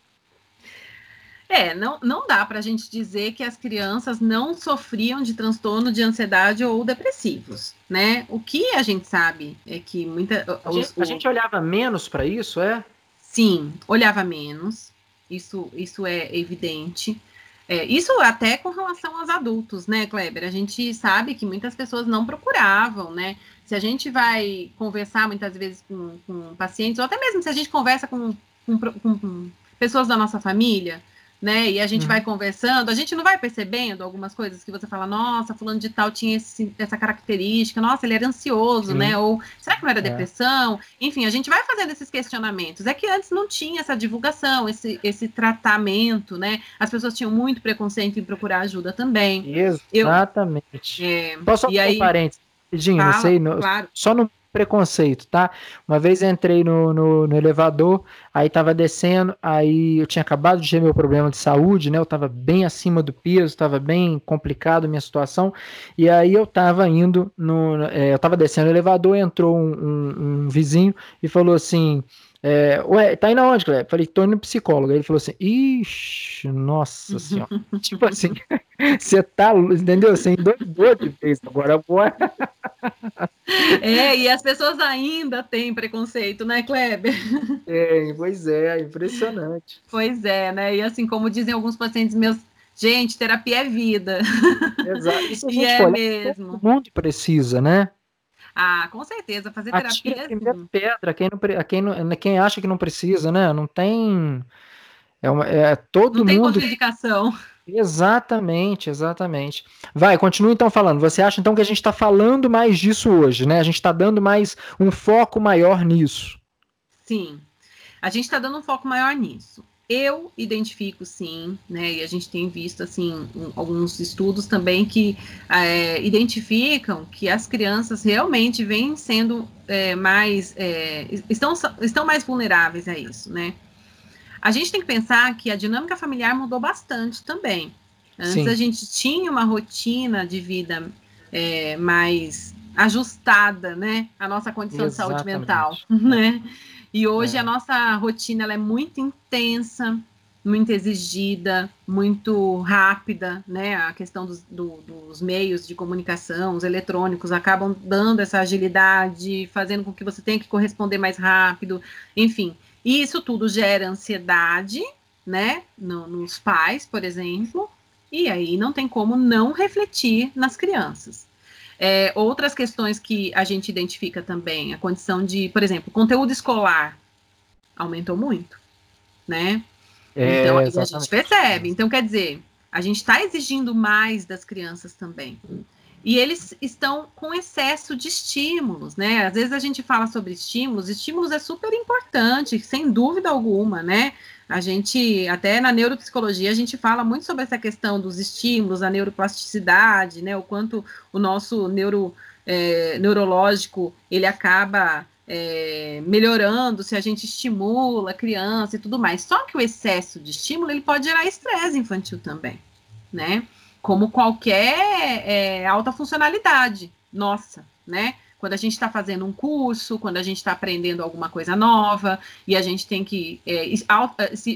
B: É, não, não dá para a gente dizer que as crianças não sofriam de transtorno de ansiedade ou depressivos, né? O que a gente sabe é que muita.
A: A, os, gente, a gente olhava menos para isso, é?
B: Sim, olhava menos. Isso, isso é evidente. É, isso até com relação aos adultos, né, Kleber? A gente sabe que muitas pessoas não procuravam, né? Se a gente vai conversar muitas vezes com, com pacientes, ou até mesmo se a gente conversa com, com, com pessoas da nossa família, né? E a gente uhum. vai conversando, a gente não vai percebendo algumas coisas que você fala, nossa, fulano de tal tinha esse, essa característica, nossa, ele era ansioso, Sim. né? Ou será que não era é. depressão? Enfim, a gente vai fazendo esses questionamentos. É que antes não tinha essa divulgação, esse, esse tratamento, né? As pessoas tinham muito preconceito em procurar ajuda também.
A: Exatamente. Eu, é, Posso só um parênteses? Rapidinho, não sei, no, claro. só no preconceito, tá? Uma vez entrei no, no, no, elevador, aí tava descendo, aí eu tinha acabado de ter meu problema de saúde, né? Eu tava bem acima do peso, tava bem complicado a minha situação, e aí eu tava indo no. É, eu tava descendo o elevador, entrou um, um, um vizinho e falou assim. É, ué, tá indo aonde, Cleber? Falei, tô indo no psicólogo. Aí ele falou assim, ixi, nossa senhora. tipo assim, você tá, entendeu? Você endoidou de vez agora, agora.
B: É, e as pessoas ainda têm preconceito, né, Kleber?
A: É, pois é, impressionante.
B: Pois é, né? E assim, como dizem alguns pacientes meus, gente, terapia é vida.
A: Exato. Isso a gente e é mesmo. Todo mundo precisa, né?
B: Ah, com certeza, fazer terapia.
A: é assim. pedra, quem, não, quem, não, quem acha que não precisa, né? Não tem. É, uma, é todo não mundo. Não tem
B: contraindicação.
A: Exatamente, exatamente. Vai, continua então falando. Você acha então que a gente está falando mais disso hoje, né? A gente está dando mais um foco maior nisso.
B: Sim, a gente está dando um foco maior nisso. Eu identifico sim, né? E a gente tem visto assim um, alguns estudos também que é, identificam que as crianças realmente vêm sendo é, mais é, estão, estão mais vulneráveis a isso, né? A gente tem que pensar que a dinâmica familiar mudou bastante também. Antes Sim. a gente tinha uma rotina de vida mais ajustada, né? A nossa condição Exatamente. de saúde mental, né? E hoje é. a nossa rotina ela é muito intensa, muito exigida, muito rápida, né? A questão dos, do, dos meios de comunicação, os eletrônicos, acabam dando essa agilidade, fazendo com que você tenha que corresponder mais rápido, enfim. E isso tudo gera ansiedade, né? No, nos pais, por exemplo, e aí não tem como não refletir nas crianças. É, outras questões que a gente identifica também, a condição de, por exemplo, conteúdo escolar aumentou muito, né? É, então, a gente percebe. Então, quer dizer, a gente está exigindo mais das crianças também. E eles estão com excesso de estímulos, né? Às vezes a gente fala sobre estímulos, estímulos é super importante, sem dúvida alguma, né? A gente, até na neuropsicologia, a gente fala muito sobre essa questão dos estímulos, a neuroplasticidade, né? O quanto o nosso neuro, é, neurológico, ele acaba é, melhorando se a gente estimula a criança e tudo mais. Só que o excesso de estímulo ele pode gerar estresse infantil também, né? Como qualquer é, alta funcionalidade nossa, né? Quando a gente está fazendo um curso, quando a gente está aprendendo alguma coisa nova e a gente tem que é,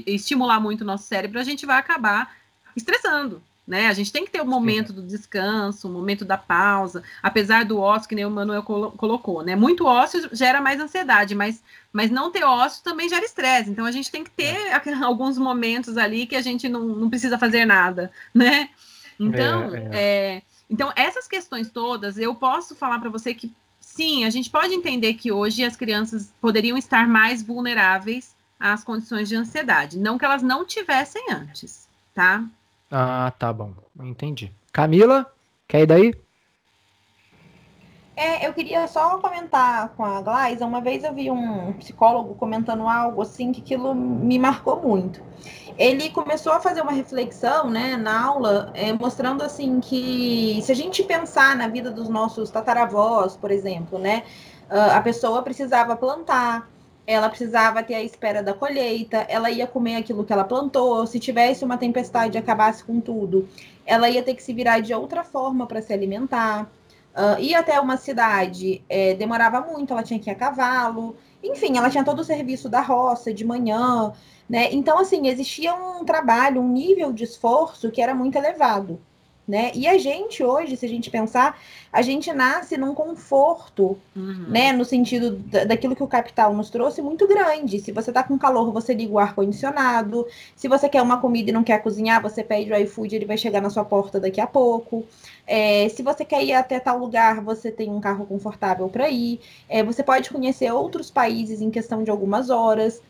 B: estimular muito o nosso cérebro, a gente vai acabar estressando, né? A gente tem que ter o momento do descanso, o momento da pausa, apesar do ócio que nem o Manuel colo colocou, né? Muito ócio gera mais ansiedade, mas, mas não ter ócio também gera estresse. Então a gente tem que ter é. alguns momentos ali que a gente não, não precisa fazer nada, né? Então, é, é. é então essas questões todas, eu posso falar para você que sim, a gente pode entender que hoje as crianças poderiam estar mais vulneráveis às condições de ansiedade, não que elas não tivessem antes, tá?
A: Ah, tá bom. Entendi. Camila, quer ir daí?
C: É, eu queria só comentar com a Glaisa. Uma vez eu vi um psicólogo comentando algo assim que aquilo me marcou muito. Ele começou a fazer uma reflexão, né, na aula, é, mostrando assim que se a gente pensar na vida dos nossos tataravós, por exemplo, né, ah, a pessoa precisava plantar, ela precisava ter a espera da colheita, ela ia comer aquilo que ela plantou, se tivesse uma tempestade e acabasse com tudo, ela ia ter que se virar de outra forma para se alimentar. Uh, ir até uma cidade é, demorava muito, ela tinha que ir a cavalo, enfim, ela tinha todo o serviço da roça de manhã, né? Então, assim, existia um trabalho, um nível de esforço que era muito elevado né? E a gente hoje, se a gente pensar, a gente nasce num conforto, uhum. né? No sentido da, daquilo que o capital nos trouxe, muito grande. Se você tá com calor, você liga o ar-condicionado. Se você quer uma comida e não quer cozinhar, você pede o iFood, ele vai chegar na sua porta daqui a pouco. É, se você quer ir até tal lugar, você tem um carro confortável para ir. É, você pode conhecer outros países em questão de algumas horas.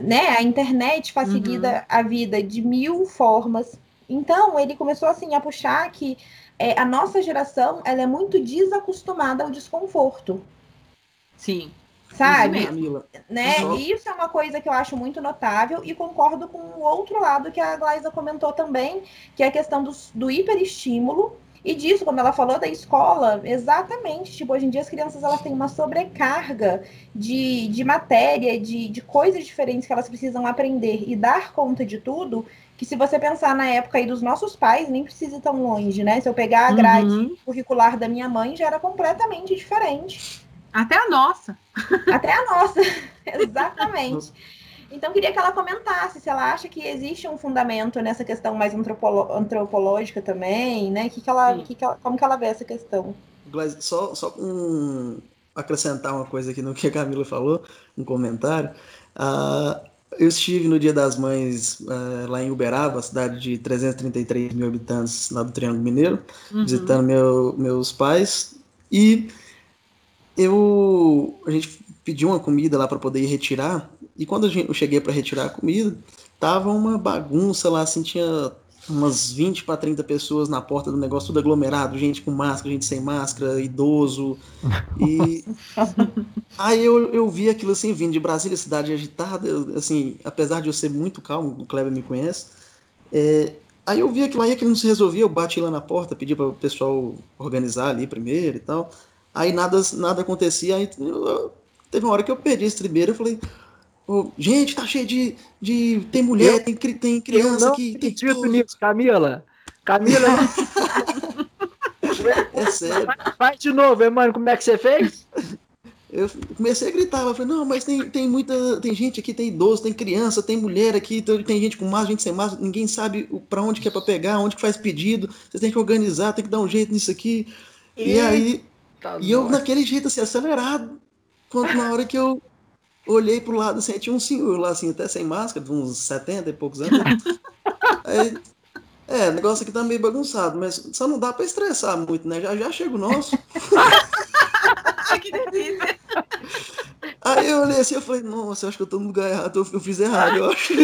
C: Né? A internet facilita uhum. a vida de mil formas. Então, ele começou assim a puxar que é, a nossa geração ela é muito desacostumada ao desconforto.
B: Sim.
C: Sabe? Né? Uhum. Isso é uma coisa que eu acho muito notável e concordo com o outro lado que a Glaisa comentou também, que é a questão do, do hiperestímulo e disso, quando ela falou da escola, exatamente, tipo, hoje em dia as crianças elas têm uma sobrecarga de, de matéria, de, de coisas diferentes que elas precisam aprender e dar conta de tudo, que se você pensar na época aí dos nossos pais, nem precisa ir tão longe, né? Se eu pegar a grade uhum. curricular da minha mãe, já era completamente diferente.
B: Até a nossa.
C: Até a nossa, exatamente. Então, queria que ela comentasse se ela acha que existe um fundamento nessa questão mais antropológica também, né? Que que ela, que que ela, como que ela vê essa questão?
D: Só, só um, acrescentar uma coisa aqui no que a Camila falou, um comentário. Uh, eu estive no Dia das Mães uh, lá em Uberaba, cidade de 333 mil habitantes lá do Triângulo Mineiro, uhum. visitando meu, meus pais. E eu, a gente pediu uma comida lá para poder ir retirar. E quando eu cheguei para retirar a comida, tava uma bagunça lá, assim, tinha umas 20 para 30 pessoas na porta do negócio, tudo aglomerado, gente com máscara, gente sem máscara, idoso. E aí eu, eu vi aquilo assim, vindo de Brasília, cidade agitada, eu, assim, apesar de eu ser muito calmo, o Kleber me conhece, é, aí eu vi aquilo aí, que não se resolvia, eu bati lá na porta, pedi para o pessoal organizar ali primeiro e tal. Aí nada, nada acontecia, aí eu, teve uma hora que eu perdi esse primeiro, eu falei, Oh, gente, tá cheio de. de tem mulher, eu, tem, tem criança aqui. Tem
A: tudo. nisso, Camila. Camila.
D: é sério.
A: Faz de novo, mano. Como é que você fez?
D: Eu comecei a gritar, eu falei, não, mas tem, tem muita. Tem gente aqui, tem idoso, tem criança, tem mulher aqui, tem gente com máscara, gente sem máscara, ninguém sabe para onde que é para pegar, onde que faz pedido, vocês têm que organizar, tem que dar um jeito nisso aqui. E, e aí. Tá e eu naquele jeito assim, acelerado. Quando na hora que eu olhei pro lado assim, tinha um senhor lá assim, até sem máscara, de uns 70 e poucos anos. Aí, é, o negócio aqui tá meio bagunçado, mas só não dá pra estressar muito, né? Já já chega o nosso.
B: que delícia.
D: Aí eu olhei assim, eu falei, nossa, eu acho que eu tô no lugar errado, eu, eu fiz errado, eu acho.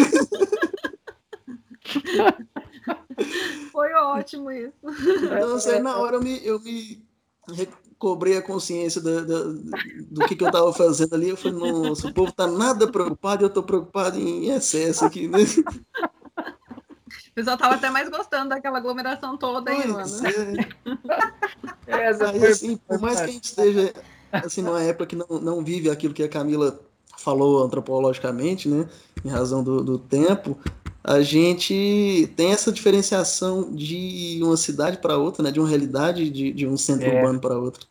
B: Foi ótimo isso.
D: Então, assim, na hora eu me, eu me cobrei a consciência da, da, do que, que eu estava fazendo ali. Eu falei, nossa, o povo está nada preocupado e eu estou preocupado em excesso aqui. Né?
B: O pessoal estava até mais gostando daquela aglomeração toda aí, mano.
D: É. Essa Aí, assim, por mais que a gente esteja assim, numa época que não, não vive aquilo que a Camila falou antropologicamente, né, em razão do, do tempo, a gente tem essa diferenciação de uma cidade para outra, né, de uma realidade de, de um centro é. urbano para outro.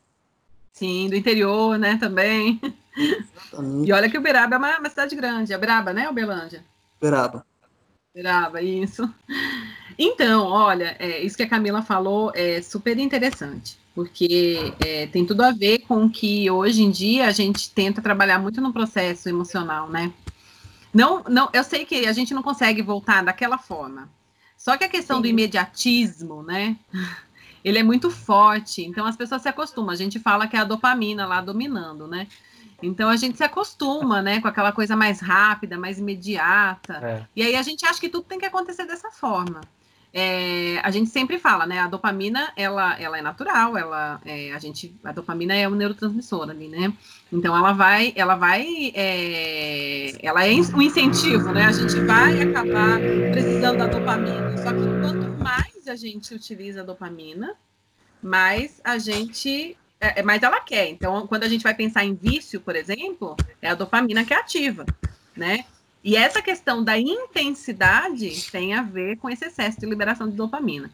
B: Sim, do interior, né, também. Exatamente. E olha que Uberaba é uma, uma cidade grande, é Uberaba, né, Uberlândia?
D: Uberaba.
B: Uberaba, isso. Então, olha, é, isso que a Camila falou é super interessante, porque é, tem tudo a ver com que hoje em dia a gente tenta trabalhar muito no processo emocional, né? Não, não, eu sei que a gente não consegue voltar daquela forma. Só que a questão Sim. do imediatismo, né? Ele é muito forte, então as pessoas se acostumam. A gente fala que é a dopamina lá dominando, né? Então a gente se acostuma, né, com aquela coisa mais rápida, mais imediata. É. E aí a gente acha que tudo tem que acontecer dessa forma. É, a gente sempre fala, né? A dopamina, ela, ela é natural, ela, é, a gente, a dopamina é um neurotransmissor ali, né? Então ela vai, ela vai, é, ela é um incentivo, né? A gente vai acabar precisando da dopamina. Só que a gente utiliza a dopamina, mais a gente, é, é mais ela quer. Então, quando a gente vai pensar em vício, por exemplo, é a dopamina que é ativa, né? E essa questão da intensidade tem a ver com esse excesso de liberação de dopamina.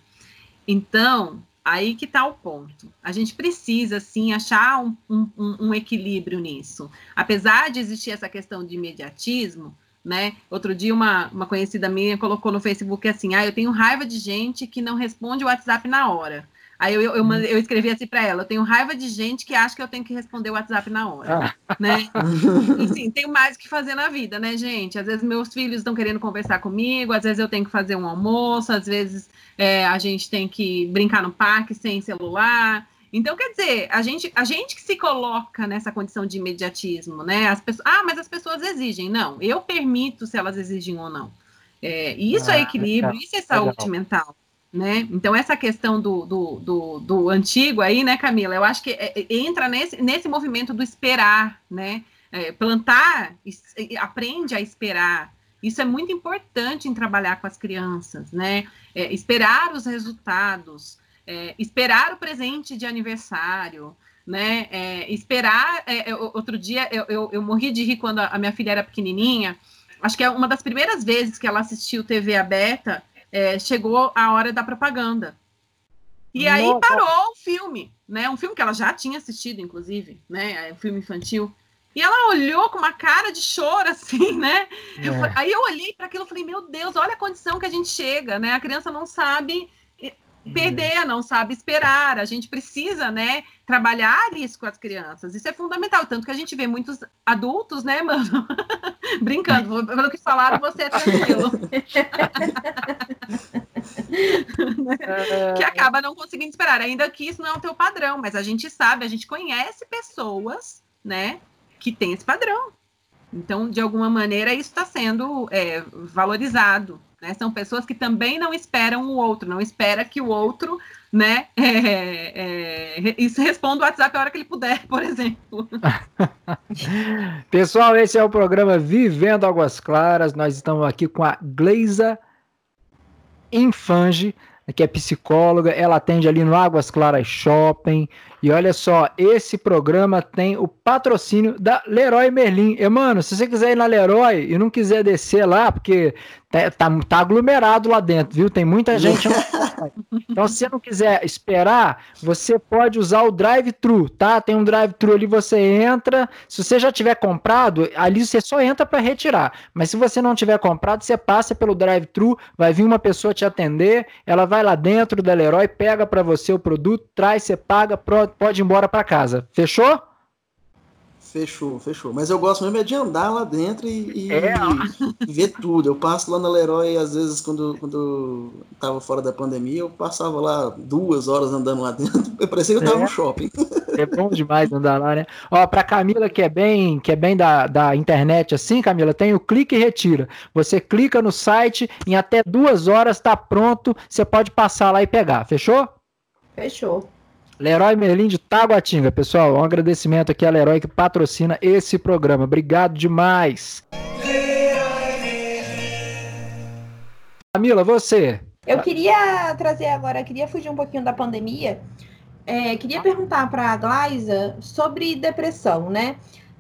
B: Então, aí que está o ponto. A gente precisa, sim, achar um, um, um, equilíbrio nisso. Apesar de existir essa questão de imediatismo, né? Outro dia, uma, uma conhecida minha colocou no Facebook assim: ah, eu tenho raiva de gente que não responde o WhatsApp na hora. Aí eu, eu, eu, eu escrevi assim para ela: eu tenho raiva de gente que acha que eu tenho que responder o WhatsApp na hora. Ah. Né? Assim, tenho mais o que fazer na vida, né, gente? Às vezes meus filhos estão querendo conversar comigo, às vezes eu tenho que fazer um almoço, às vezes é, a gente tem que brincar no parque sem celular. Então, quer dizer, a gente, a gente que se coloca nessa condição de imediatismo, né? As pessoas, ah, mas as pessoas exigem. Não, eu permito se elas exigem ou não. É, isso é ah, é equilíbrio, isso é saúde legal. mental. Né? Então, essa questão do, do, do, do, antigo aí, né, Camila, eu acho que é, é, entra nesse, nesse movimento do esperar, né? É, plantar, aprende a esperar. Isso é muito importante em trabalhar com as crianças, né? É, esperar os resultados, é, esperar o presente de aniversário, né? É, esperar. outro dia eu, eu, eu, morri de rir quando a, a minha filha era pequenininha. Acho que é uma das primeiras vezes que ela assistiu TV aberta é, chegou a hora da propaganda. E aí Nossa. parou o filme, né? Um filme que ela já tinha assistido, inclusive, né? É um filme infantil. E ela olhou com uma cara de choro, assim, né? É. Eu, aí eu olhei para aquilo e falei, meu Deus, olha a condição que a gente chega, né? A criança não sabe perder, não sabe esperar. A gente precisa, né, trabalhar isso com as crianças. Isso é fundamental. Tanto que a gente vê muitos adultos, né, mano? Brincando, pelo que falaram, você é tranquilo. que acaba não conseguindo esperar. Ainda que isso não é o teu padrão, mas a gente sabe, a gente conhece pessoas, né, que tem esse padrão. Então, de alguma maneira, isso está sendo é, valorizado. Né? São pessoas que também não esperam o outro, não espera que o outro, né, é, é, isso responda o WhatsApp a hora que ele puder, por exemplo.
A: Pessoal, esse é o programa Vivendo Águas Claras. Nós estamos aqui com a Gleisa Infange, que é psicóloga, ela atende ali no Águas Claras Shopping. E olha só, esse programa tem o patrocínio da Leroy Merlin. E, mano, se você quiser ir na Leroy e não quiser descer lá, porque tá, tá, tá aglomerado lá dentro, viu? Tem muita gente. então, se você não quiser esperar, você pode usar o drive-thru, tá? Tem um drive-thru ali, você entra. Se você já tiver comprado, ali você só entra para retirar. Mas se você não tiver comprado, você passa pelo drive-thru, vai vir uma pessoa te atender, ela vai lá dentro da Leroy, pega para você o produto, traz, você paga, pronto pode ir embora para casa. Fechou?
D: Fechou, fechou. Mas eu gosto mesmo é de andar lá dentro e, e, é. e, ver tudo. Eu passo lá na Leroy, às vezes, quando, quando tava fora da pandemia, eu passava lá duas horas andando lá dentro. Eu parecia que eu tava é. no shopping.
A: É bom demais andar lá, né? Ó, pra Camila, que é bem, que é bem da, da internet assim, Camila, tem o clique e retira. Você clica no site, em até duas horas tá pronto, você pode passar lá e pegar. Fechou?
C: Fechou.
A: Leroy Merlin de Taguatinga, pessoal. Um agradecimento aqui a Leroy que patrocina esse programa. Obrigado demais. Camila, você.
C: Eu queria trazer agora, queria fugir um pouquinho da pandemia É, queria perguntar para a Glaisa sobre depressão, né?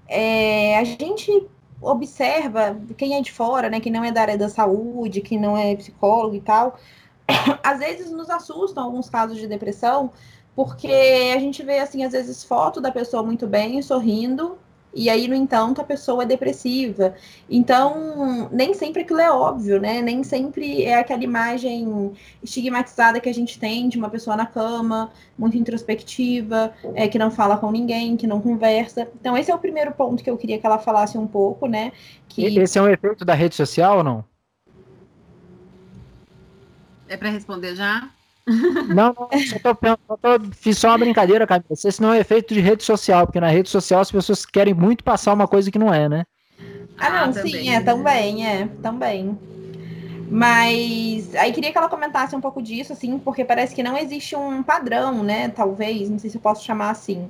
C: É, a gente observa, quem é de fora, né, quem não é da área da saúde, que não é psicólogo e tal, às vezes nos assustam alguns casos de depressão, porque a gente vê, assim, às vezes foto da pessoa muito bem, sorrindo, e aí, no entanto, a pessoa é depressiva. Então, nem sempre aquilo é óbvio, né? Nem sempre é aquela imagem estigmatizada que a gente tem de uma pessoa na cama, muito introspectiva, é, que não fala com ninguém, que não conversa. Então, esse é o primeiro ponto que eu queria que ela falasse um pouco, né? Que...
A: Esse é um efeito da rede social ou não?
B: É para responder já?
A: Não, não, só tô, só tô, fiz só uma brincadeira, cara. Esse não é efeito de rede social, porque na rede social as pessoas querem muito passar uma coisa que não é, né?
C: Ah, não, ah, sim, é, também, é, também. Mas aí queria que ela comentasse um pouco disso, assim, porque parece que não existe um padrão, né? Talvez, não sei se eu posso chamar assim,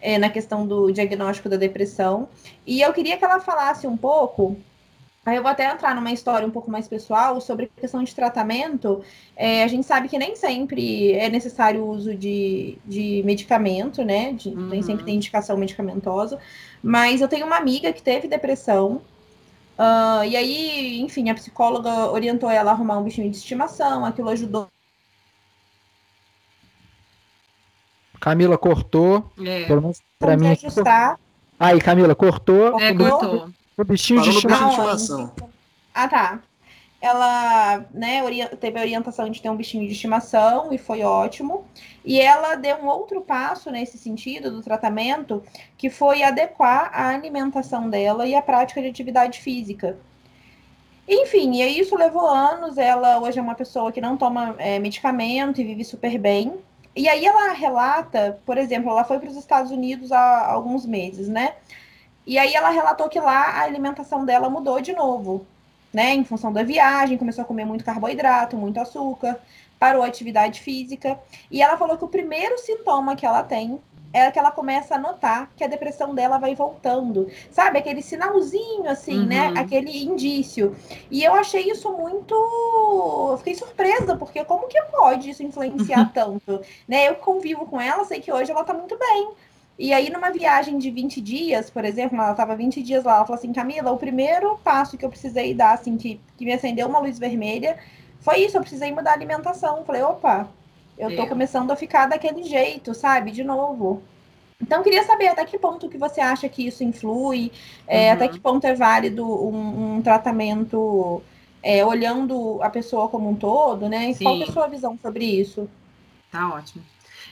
C: é, na questão do diagnóstico da depressão. E eu queria que ela falasse um pouco Aí eu vou até entrar numa história um pouco mais pessoal sobre a questão de tratamento. É, a gente sabe que nem sempre é necessário o uso de, de medicamento, né? De, uhum. Nem sempre tem indicação medicamentosa. Mas eu tenho uma amiga que teve depressão. Uh, e aí, enfim, a psicóloga orientou ela a arrumar um bichinho de estimação, aquilo ajudou.
A: Camila cortou. É. Pelo menos pra mim.
C: Ajustar.
A: Aí, Camila, cortou.
B: É, cortou.
A: O bichinho de
C: estimação. Ah, tá. Ela né, teve a orientação de ter um bichinho de estimação e foi ótimo. E ela deu um outro passo nesse sentido do tratamento, que foi adequar a alimentação dela e a prática de atividade física. Enfim, e isso levou anos. Ela hoje é uma pessoa que não toma é, medicamento e vive super bem. E aí ela relata, por exemplo, ela foi para os Estados Unidos há alguns meses, né? E aí ela relatou que lá a alimentação dela mudou de novo, né? Em função da viagem, começou a comer muito carboidrato, muito açúcar, parou a atividade física. E ela falou que o primeiro sintoma que ela tem é que ela começa a notar que a depressão dela vai voltando. Sabe? Aquele sinalzinho, assim, né? uhum. né? Aquele indício. E eu achei isso muito. Eu fiquei surpresa, porque como que pode isso influenciar tanto? Né? Eu convivo com ela, sei que hoje ela tá muito bem. E aí, numa viagem de 20 dias, por exemplo, ela estava 20 dias lá, ela falou assim, Camila, o primeiro passo que eu precisei dar, assim, que, que me acendeu uma luz vermelha, foi isso, eu precisei mudar a alimentação. Falei, opa, eu tô é. começando a ficar daquele jeito, sabe? De novo. Então, queria saber até que ponto que você acha que isso influi, é, uhum. até que ponto é válido um, um tratamento é, olhando a pessoa como um todo, né? Sim. Qual é a sua visão sobre isso?
B: Tá ótimo.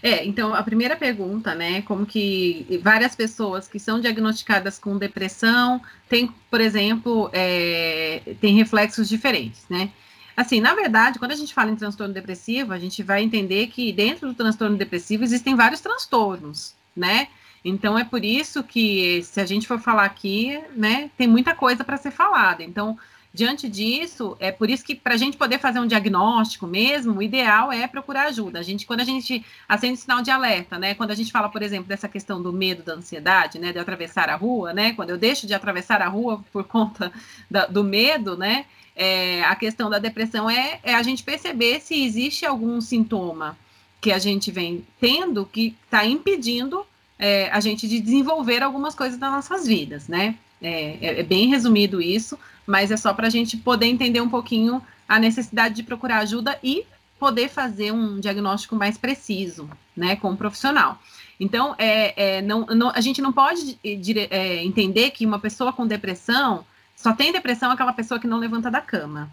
B: É, então a primeira pergunta, né, como que várias pessoas que são diagnosticadas com depressão têm, por exemplo, é, têm reflexos diferentes, né? Assim, na verdade, quando a gente fala em transtorno depressivo, a gente vai entender que dentro do transtorno depressivo existem vários transtornos, né? Então é por isso que se a gente for falar aqui, né, tem muita coisa para ser falada. Então, Diante disso, é por isso que para a gente poder fazer um diagnóstico mesmo, o ideal é procurar ajuda. A gente, quando a gente acende sinal de alerta, né? Quando a gente fala, por exemplo, dessa questão do medo, da ansiedade, né? De atravessar a rua, né? Quando eu deixo de atravessar a rua por conta da, do medo, né? É, a questão da depressão é, é a gente perceber se existe algum sintoma que a gente vem tendo que está impedindo é, a gente de desenvolver algumas coisas nas nossas vidas, né? É, é, é bem resumido isso, mas é só para a gente poder entender um pouquinho a necessidade de procurar ajuda e poder fazer um diagnóstico mais preciso, né, com um profissional. Então, é, é não, não, a gente não pode é, entender que uma pessoa com depressão só tem depressão aquela pessoa que não levanta da cama.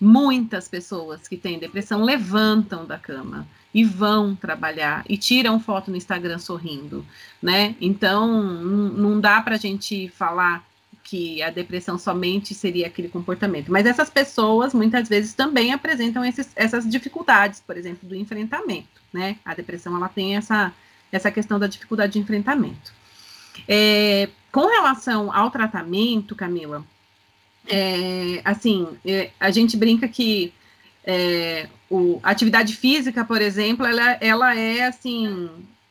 B: Muitas pessoas que têm depressão levantam da cama e vão trabalhar e tiram foto no Instagram sorrindo, né? Então, não dá para a gente falar que a depressão somente seria aquele comportamento. Mas essas pessoas muitas vezes também apresentam esses, essas dificuldades, por exemplo, do enfrentamento, né? A depressão ela tem essa, essa questão da dificuldade de enfrentamento. É, com relação ao tratamento, Camila, é, assim, é, a gente brinca que é, o, a atividade física, por exemplo, ela, ela é assim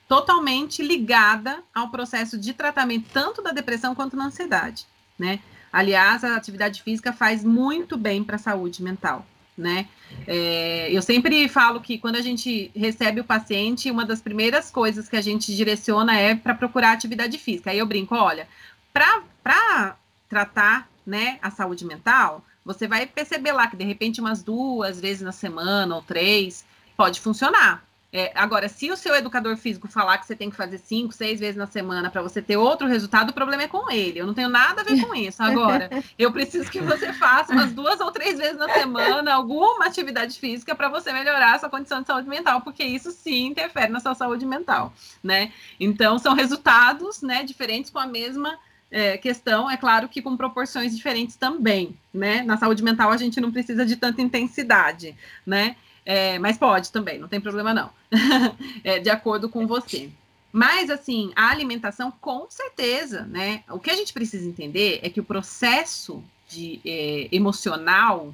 B: totalmente ligada ao processo de tratamento tanto da depressão quanto da ansiedade né? Aliás, a atividade física faz muito bem para a saúde mental, né? É, eu sempre falo que quando a gente recebe o paciente, uma das primeiras coisas que a gente direciona é para procurar atividade física. Aí eu brinco, olha, para tratar né, a saúde mental, você vai perceber lá que de repente umas duas vezes na semana ou três pode funcionar. É, agora, se o seu educador físico falar que você tem que fazer cinco, seis vezes na semana para você ter outro resultado, o problema é com ele. Eu não tenho nada a ver com isso. Agora, eu preciso que você faça umas duas ou três vezes na semana alguma atividade física para você melhorar a sua condição de saúde mental, porque isso sim interfere na sua saúde mental, né? Então, são resultados, né, diferentes com a mesma é, questão, é claro que com proporções diferentes também, né? Na saúde mental a gente não precisa de tanta intensidade, né? É, mas pode também, não tem problema não. é, de acordo com você. Mas, assim, a alimentação, com certeza, né? O que a gente precisa entender é que o processo de, é, emocional,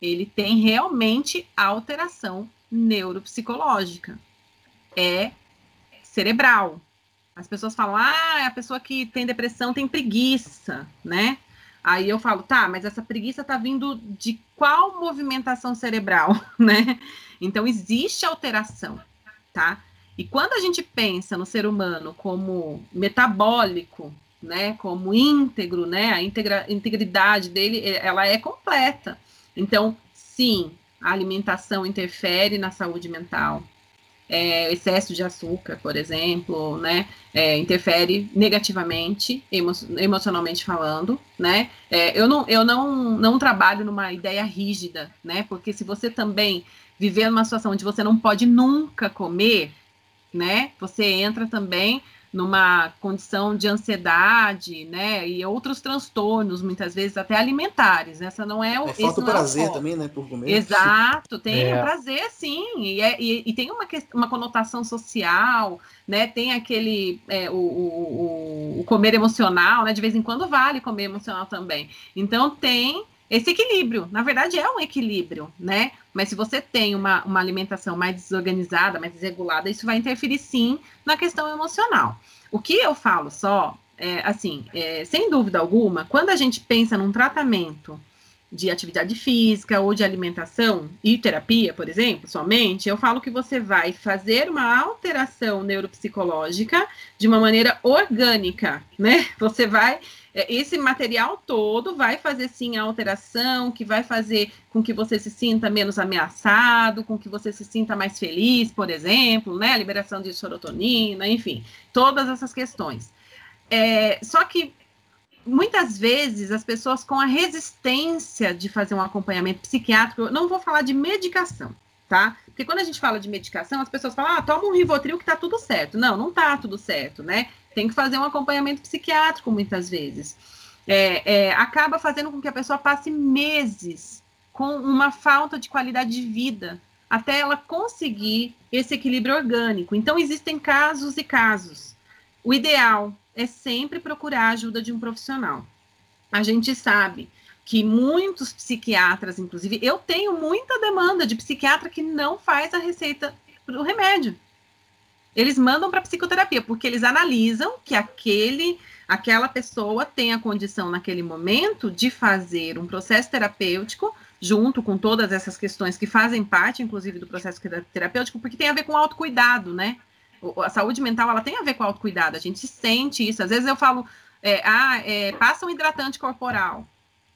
B: ele tem realmente alteração neuropsicológica. É cerebral. As pessoas falam, ah, a pessoa que tem depressão tem preguiça, né? Aí eu falo, tá, mas essa preguiça tá vindo de qual movimentação cerebral, né? Então existe alteração, tá? E quando a gente pensa no ser humano como metabólico, né, como íntegro, né, a integra integridade dele, ela é completa. Então, sim, a alimentação interfere na saúde mental, é, excesso de açúcar, por exemplo, né, é, interfere negativamente, emo emocionalmente falando, né, é, eu, não, eu não, não trabalho numa ideia rígida, né, porque se você também viver numa situação onde você não pode nunca comer, né, você entra também numa condição de ansiedade, né, e outros transtornos, muitas vezes até alimentares. Essa não é o.
D: É, falta
B: o
D: prazer é o também, né, por comer.
B: Exato, tem é. prazer, sim, e, é, e, e, tem uma, uma conotação social, né, tem aquele é, o, o, o comer emocional, né, de vez em quando vale comer emocional também. Então tem esse equilíbrio. Na verdade, é um equilíbrio, né? Mas se você tem uma, uma alimentação mais desorganizada, mais desregulada, isso vai interferir sim na questão emocional. O que eu falo só, é, assim, é, sem dúvida alguma, quando a gente pensa num tratamento de atividade física ou de alimentação e terapia, por exemplo, somente, eu falo que você vai fazer uma alteração neuropsicológica de uma maneira orgânica, né? Você vai é, esse material todo vai fazer sim a alteração, que vai fazer com que você se sinta menos ameaçado, com que você se sinta mais feliz, por exemplo, né? A liberação de serotonina, enfim, todas essas questões. É, só que muitas vezes as pessoas com a resistência de fazer um acompanhamento psiquiátrico, não vou falar de medicação, tá? Porque quando a gente fala de medicação, as pessoas falam, ah, toma um Rivotril que tá tudo certo. Não, não tá tudo certo, né? tem que fazer um acompanhamento psiquiátrico muitas vezes. É, é, acaba fazendo com que a pessoa passe meses com uma falta de qualidade de vida até ela conseguir esse equilíbrio orgânico. Então, existem casos e casos. O ideal é sempre procurar a ajuda de um profissional. A gente sabe que muitos psiquiatras, inclusive, eu tenho muita demanda de psiquiatra que não faz a receita do remédio eles mandam para psicoterapia, porque eles analisam que aquele, aquela pessoa tem a condição naquele momento de fazer um processo terapêutico junto com todas essas questões que fazem parte, inclusive, do processo terapêutico, porque tem a ver com autocuidado, né? A saúde mental, ela tem a ver com autocuidado, a gente sente isso. Às vezes eu falo, é, ah, é, passa um hidratante corporal.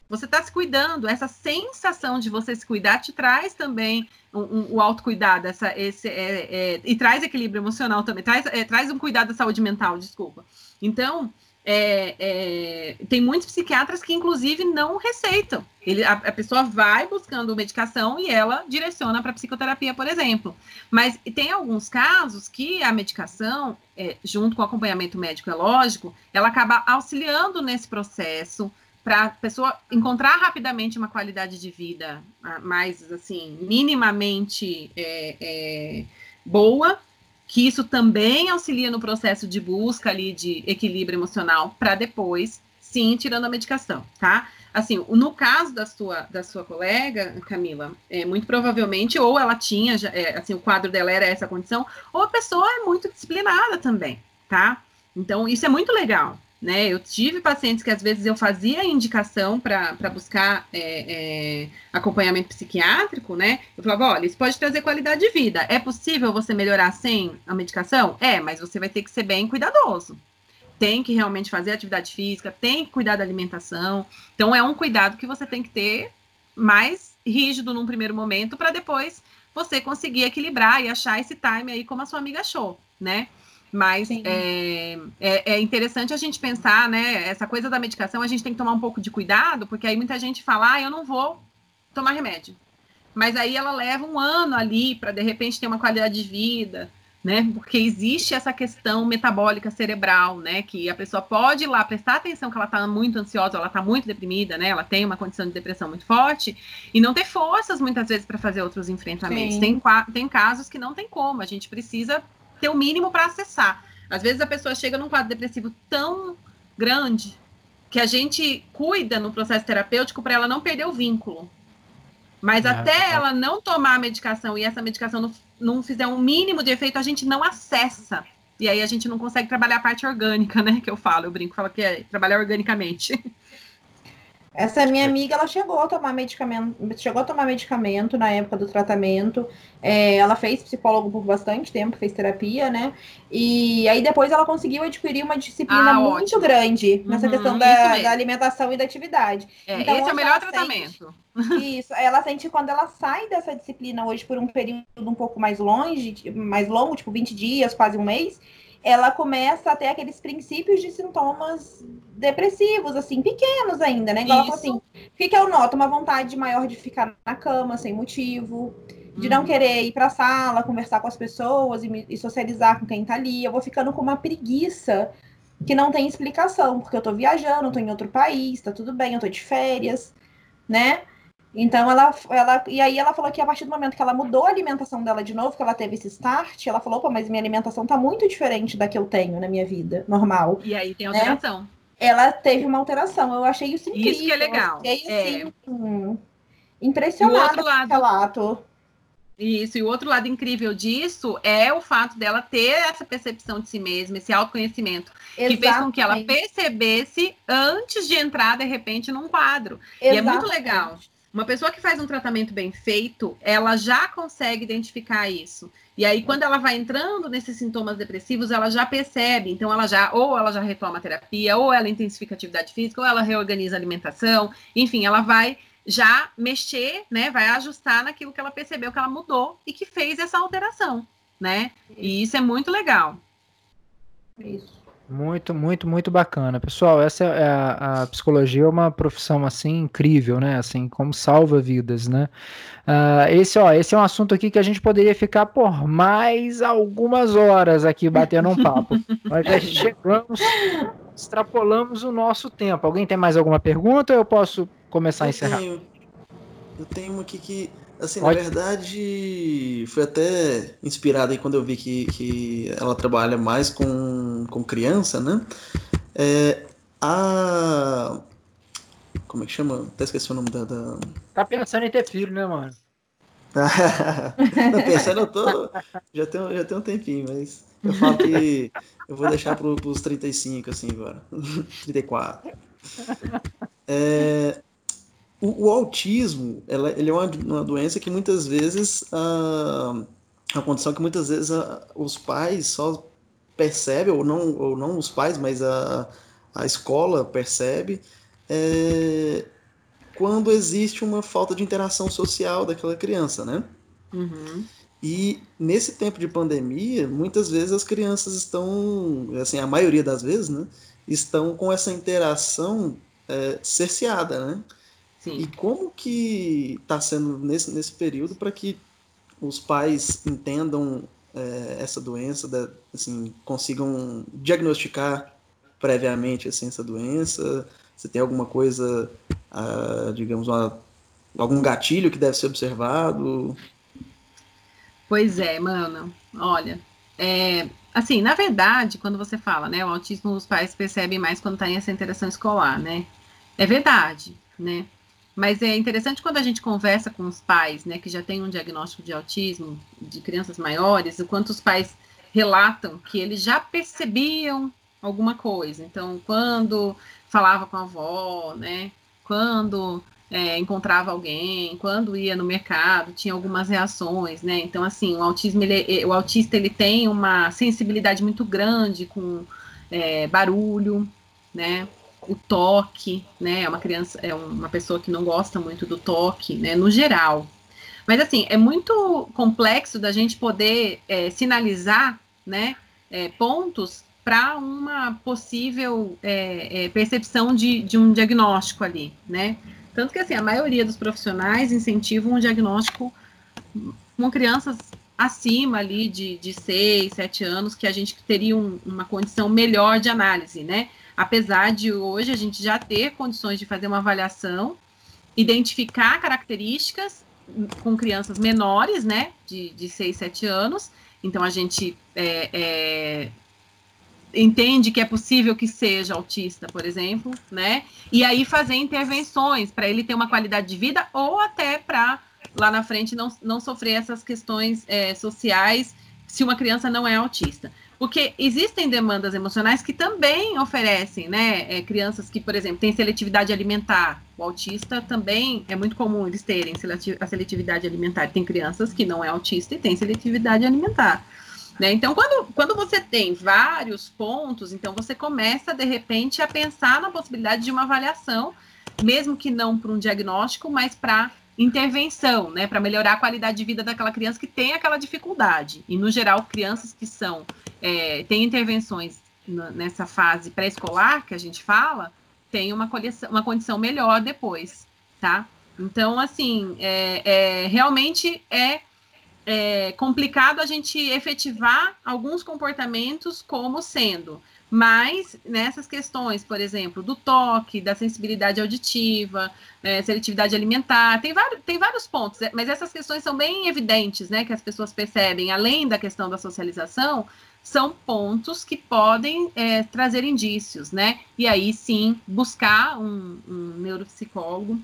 B: Você está se cuidando, essa sensação de você se cuidar te traz também um, um, o autocuidado, essa, esse, é, é, e traz equilíbrio emocional também, traz, é, traz um cuidado da saúde mental, desculpa. Então, é, é, tem muitos psiquiatras que, inclusive, não receitam. Ele, a, a pessoa vai buscando medicação e ela direciona para psicoterapia, por exemplo. Mas tem alguns casos que a medicação, é, junto com o acompanhamento médico, é lógico, ela acaba auxiliando nesse processo, para a pessoa encontrar rapidamente uma qualidade de vida ah, mais, assim, minimamente é, é, boa, que isso também auxilia no processo de busca ali de equilíbrio emocional, para depois, sim, tirando a medicação, tá? Assim, no caso da sua, da sua colega, Camila, é, muito provavelmente, ou ela tinha, é, assim, o quadro dela era essa condição, ou a pessoa é muito disciplinada também, tá? Então, isso é muito legal, né? Eu tive pacientes que às vezes eu fazia indicação para buscar é, é, acompanhamento psiquiátrico, né? Eu falava, olha, isso pode trazer qualidade de vida. É possível você melhorar sem a medicação? É, mas você vai ter que ser bem cuidadoso. Tem que realmente fazer atividade física, tem que cuidar da alimentação. Então, é um cuidado que você tem que ter mais rígido num primeiro momento, para depois você conseguir equilibrar e achar esse time aí como a sua amiga achou, né? Mas é, é, é, interessante a gente pensar, né? Essa coisa da medicação, a gente tem que tomar um pouco de cuidado, porque aí muita gente fala, ah, eu não vou tomar remédio. Mas aí ela leva um ano ali para de repente ter uma qualidade de vida, né? Porque existe essa questão metabólica cerebral, né? Que a pessoa pode ir lá prestar atenção que ela está muito ansiosa, ela está muito deprimida, né? Ela tem uma condição de depressão muito forte e não ter forças muitas vezes para fazer outros enfrentamentos. Tem, tem casos que não tem como, a gente precisa ter o mínimo para acessar. Às vezes a pessoa chega num quadro depressivo tão grande que a gente cuida no processo terapêutico para ela não perder o vínculo. Mas é, até é. ela não tomar a medicação e essa medicação não, não fizer um mínimo de efeito, a gente não acessa. E aí a gente não consegue trabalhar a parte orgânica, né? Que eu falo, eu brinco, falo que é trabalhar organicamente.
C: Essa minha amiga, ela chegou a tomar medicamento, chegou a tomar medicamento na época do tratamento. É, ela fez psicólogo por bastante tempo, fez terapia, né? E aí depois ela conseguiu adquirir uma disciplina ah, muito ótimo. grande nessa uhum, questão da, da, alimentação e da atividade.
B: É, então, esse é o melhor tratamento.
C: Sente, isso, ela sente quando ela sai dessa disciplina hoje por um período um pouco mais longe, mais longo, tipo 20 dias, quase um mês ela começa a ter aqueles princípios de sintomas depressivos, assim, pequenos ainda, né? Igual ela falou assim, o que, que eu noto? Uma vontade maior de ficar na cama sem motivo, de não uhum. querer ir para a sala, conversar com as pessoas e, e, socializar com quem tá ali. Eu vou ficando com uma preguiça que não tem explicação, porque eu tô viajando, tô em outro país, tá tudo bem, eu tô de férias, né? Então ela, ela. E aí ela falou que a partir do momento que ela mudou a alimentação dela de novo, que ela teve esse start, ela falou, pô, mas minha alimentação tá muito diferente da que eu tenho na minha vida normal.
B: E aí tem né? alteração. Né?
C: Ela teve uma alteração. Eu achei isso incrível.
B: Isso que é legal.
C: Eu fiquei, assim, é. Hum, impressionada com o relato.
B: Isso, e o outro lado incrível disso é o fato dela ter essa percepção de si mesma, esse autoconhecimento, Exatamente. que fez com que ela percebesse antes de entrar, de repente, num quadro. Exatamente. E é muito legal. Uma pessoa que faz um tratamento bem feito, ela já consegue identificar isso. E aí, quando ela vai entrando nesses sintomas depressivos, ela já percebe. Então, ela já, ou ela já retoma a terapia, ou ela intensifica a atividade física, ou ela reorganiza a alimentação. Enfim, ela vai já mexer, né? Vai ajustar naquilo que ela percebeu que ela mudou e que fez essa alteração, né? E isso é muito legal.
A: Isso. Muito, muito, muito bacana. Pessoal, essa é a, a, psicologia é uma profissão assim incrível, né? Assim, como salva vidas, né? Uh, esse, ó, esse é um assunto aqui que a gente poderia ficar por mais algumas horas aqui batendo um papo. Nós já chegamos, extrapolamos o nosso tempo. Alguém tem mais alguma pergunta ou eu posso começar eu a encerrar?
D: Tenho, eu tenho uma aqui que Assim, na verdade, foi até inspirado aí quando eu vi que, que ela trabalha mais com, com criança, né? É, a. Como é que chama? Até esqueci o nome da. da...
A: Tá pensando em ter filho, né, mano?
D: Não, pensando, eu tô. Já tenho, já tenho um tempinho, mas eu falo que eu vou deixar pro, pros 35, assim, agora. 34. É, o, o autismo, ela, ele é uma, uma, doença que muitas vezes, uh, a condição que muitas vezes uh, os pais só percebem, ou não, ou não os pais, mas a, a escola percebe, é, quando existe uma falta de interação social daquela criança, né?
B: Uhum.
D: E nesse tempo de pandemia, muitas vezes as crianças estão, assim, a maioria das vezes, né, estão com essa interação é, cerceada, né?
B: Sim.
D: E como que está sendo nesse, nesse período para que os pais entendam é, essa doença, da, assim, consigam diagnosticar previamente assim, essa doença? Você tem alguma coisa, ah, digamos, uma, algum gatilho que deve ser observado?
B: Pois é, mano. Olha, é, assim, na verdade, quando você fala, né, o autismo os pais percebem mais quando está em essa interação escolar, né? É verdade, né? Mas é interessante quando a gente conversa com os pais, né, que já têm um diagnóstico de autismo de crianças maiores, o quanto os pais relatam que eles já percebiam alguma coisa. Então, quando falava com a avó, né? Quando é, encontrava alguém, quando ia no mercado, tinha algumas reações, né? Então, assim, o autismo, ele, o autista, ele tem uma sensibilidade muito grande com é, barulho, né? O toque, né? É uma criança, é uma pessoa que não gosta muito do toque, né? No geral. Mas, assim, é muito complexo da gente poder é, sinalizar, né? É, pontos para uma possível é, é, percepção de, de um diagnóstico ali, né? Tanto que, assim, a maioria dos profissionais incentivam um diagnóstico com crianças acima ali de, de 6, 7 anos, que a gente teria um, uma condição melhor de análise, né? Apesar de hoje a gente já ter condições de fazer uma avaliação, identificar características com crianças menores, né, de, de 6, 7 anos, então a gente é, é, entende que é possível que seja autista, por exemplo, né? E aí fazer intervenções para ele ter uma qualidade de vida ou até para lá na frente não, não sofrer essas questões é, sociais se uma criança não é autista. Porque existem demandas emocionais que também oferecem, né? É, crianças que, por exemplo, têm seletividade alimentar. O autista também é muito comum eles terem a seletividade alimentar. Tem crianças que não é autista e tem seletividade alimentar. Né? Então, quando, quando você tem vários pontos, então você começa, de repente, a pensar na possibilidade de uma avaliação, mesmo que não para um diagnóstico, mas para intervenção, né, para melhorar a qualidade de vida daquela criança que tem aquela dificuldade. E, no geral, crianças que são, é, têm intervenções nessa fase pré-escolar, que a gente fala, tem uma, uma condição melhor depois, tá? Então, assim, é, é realmente é é complicado a gente efetivar alguns comportamentos como sendo, mas nessas questões, por exemplo, do toque, da sensibilidade auditiva, é, seletividade alimentar, tem vários, tem vários pontos, é, mas essas questões são bem evidentes, né, que as pessoas percebem, além da questão da socialização, são pontos que podem é, trazer indícios, né? E aí sim buscar um, um neuropsicólogo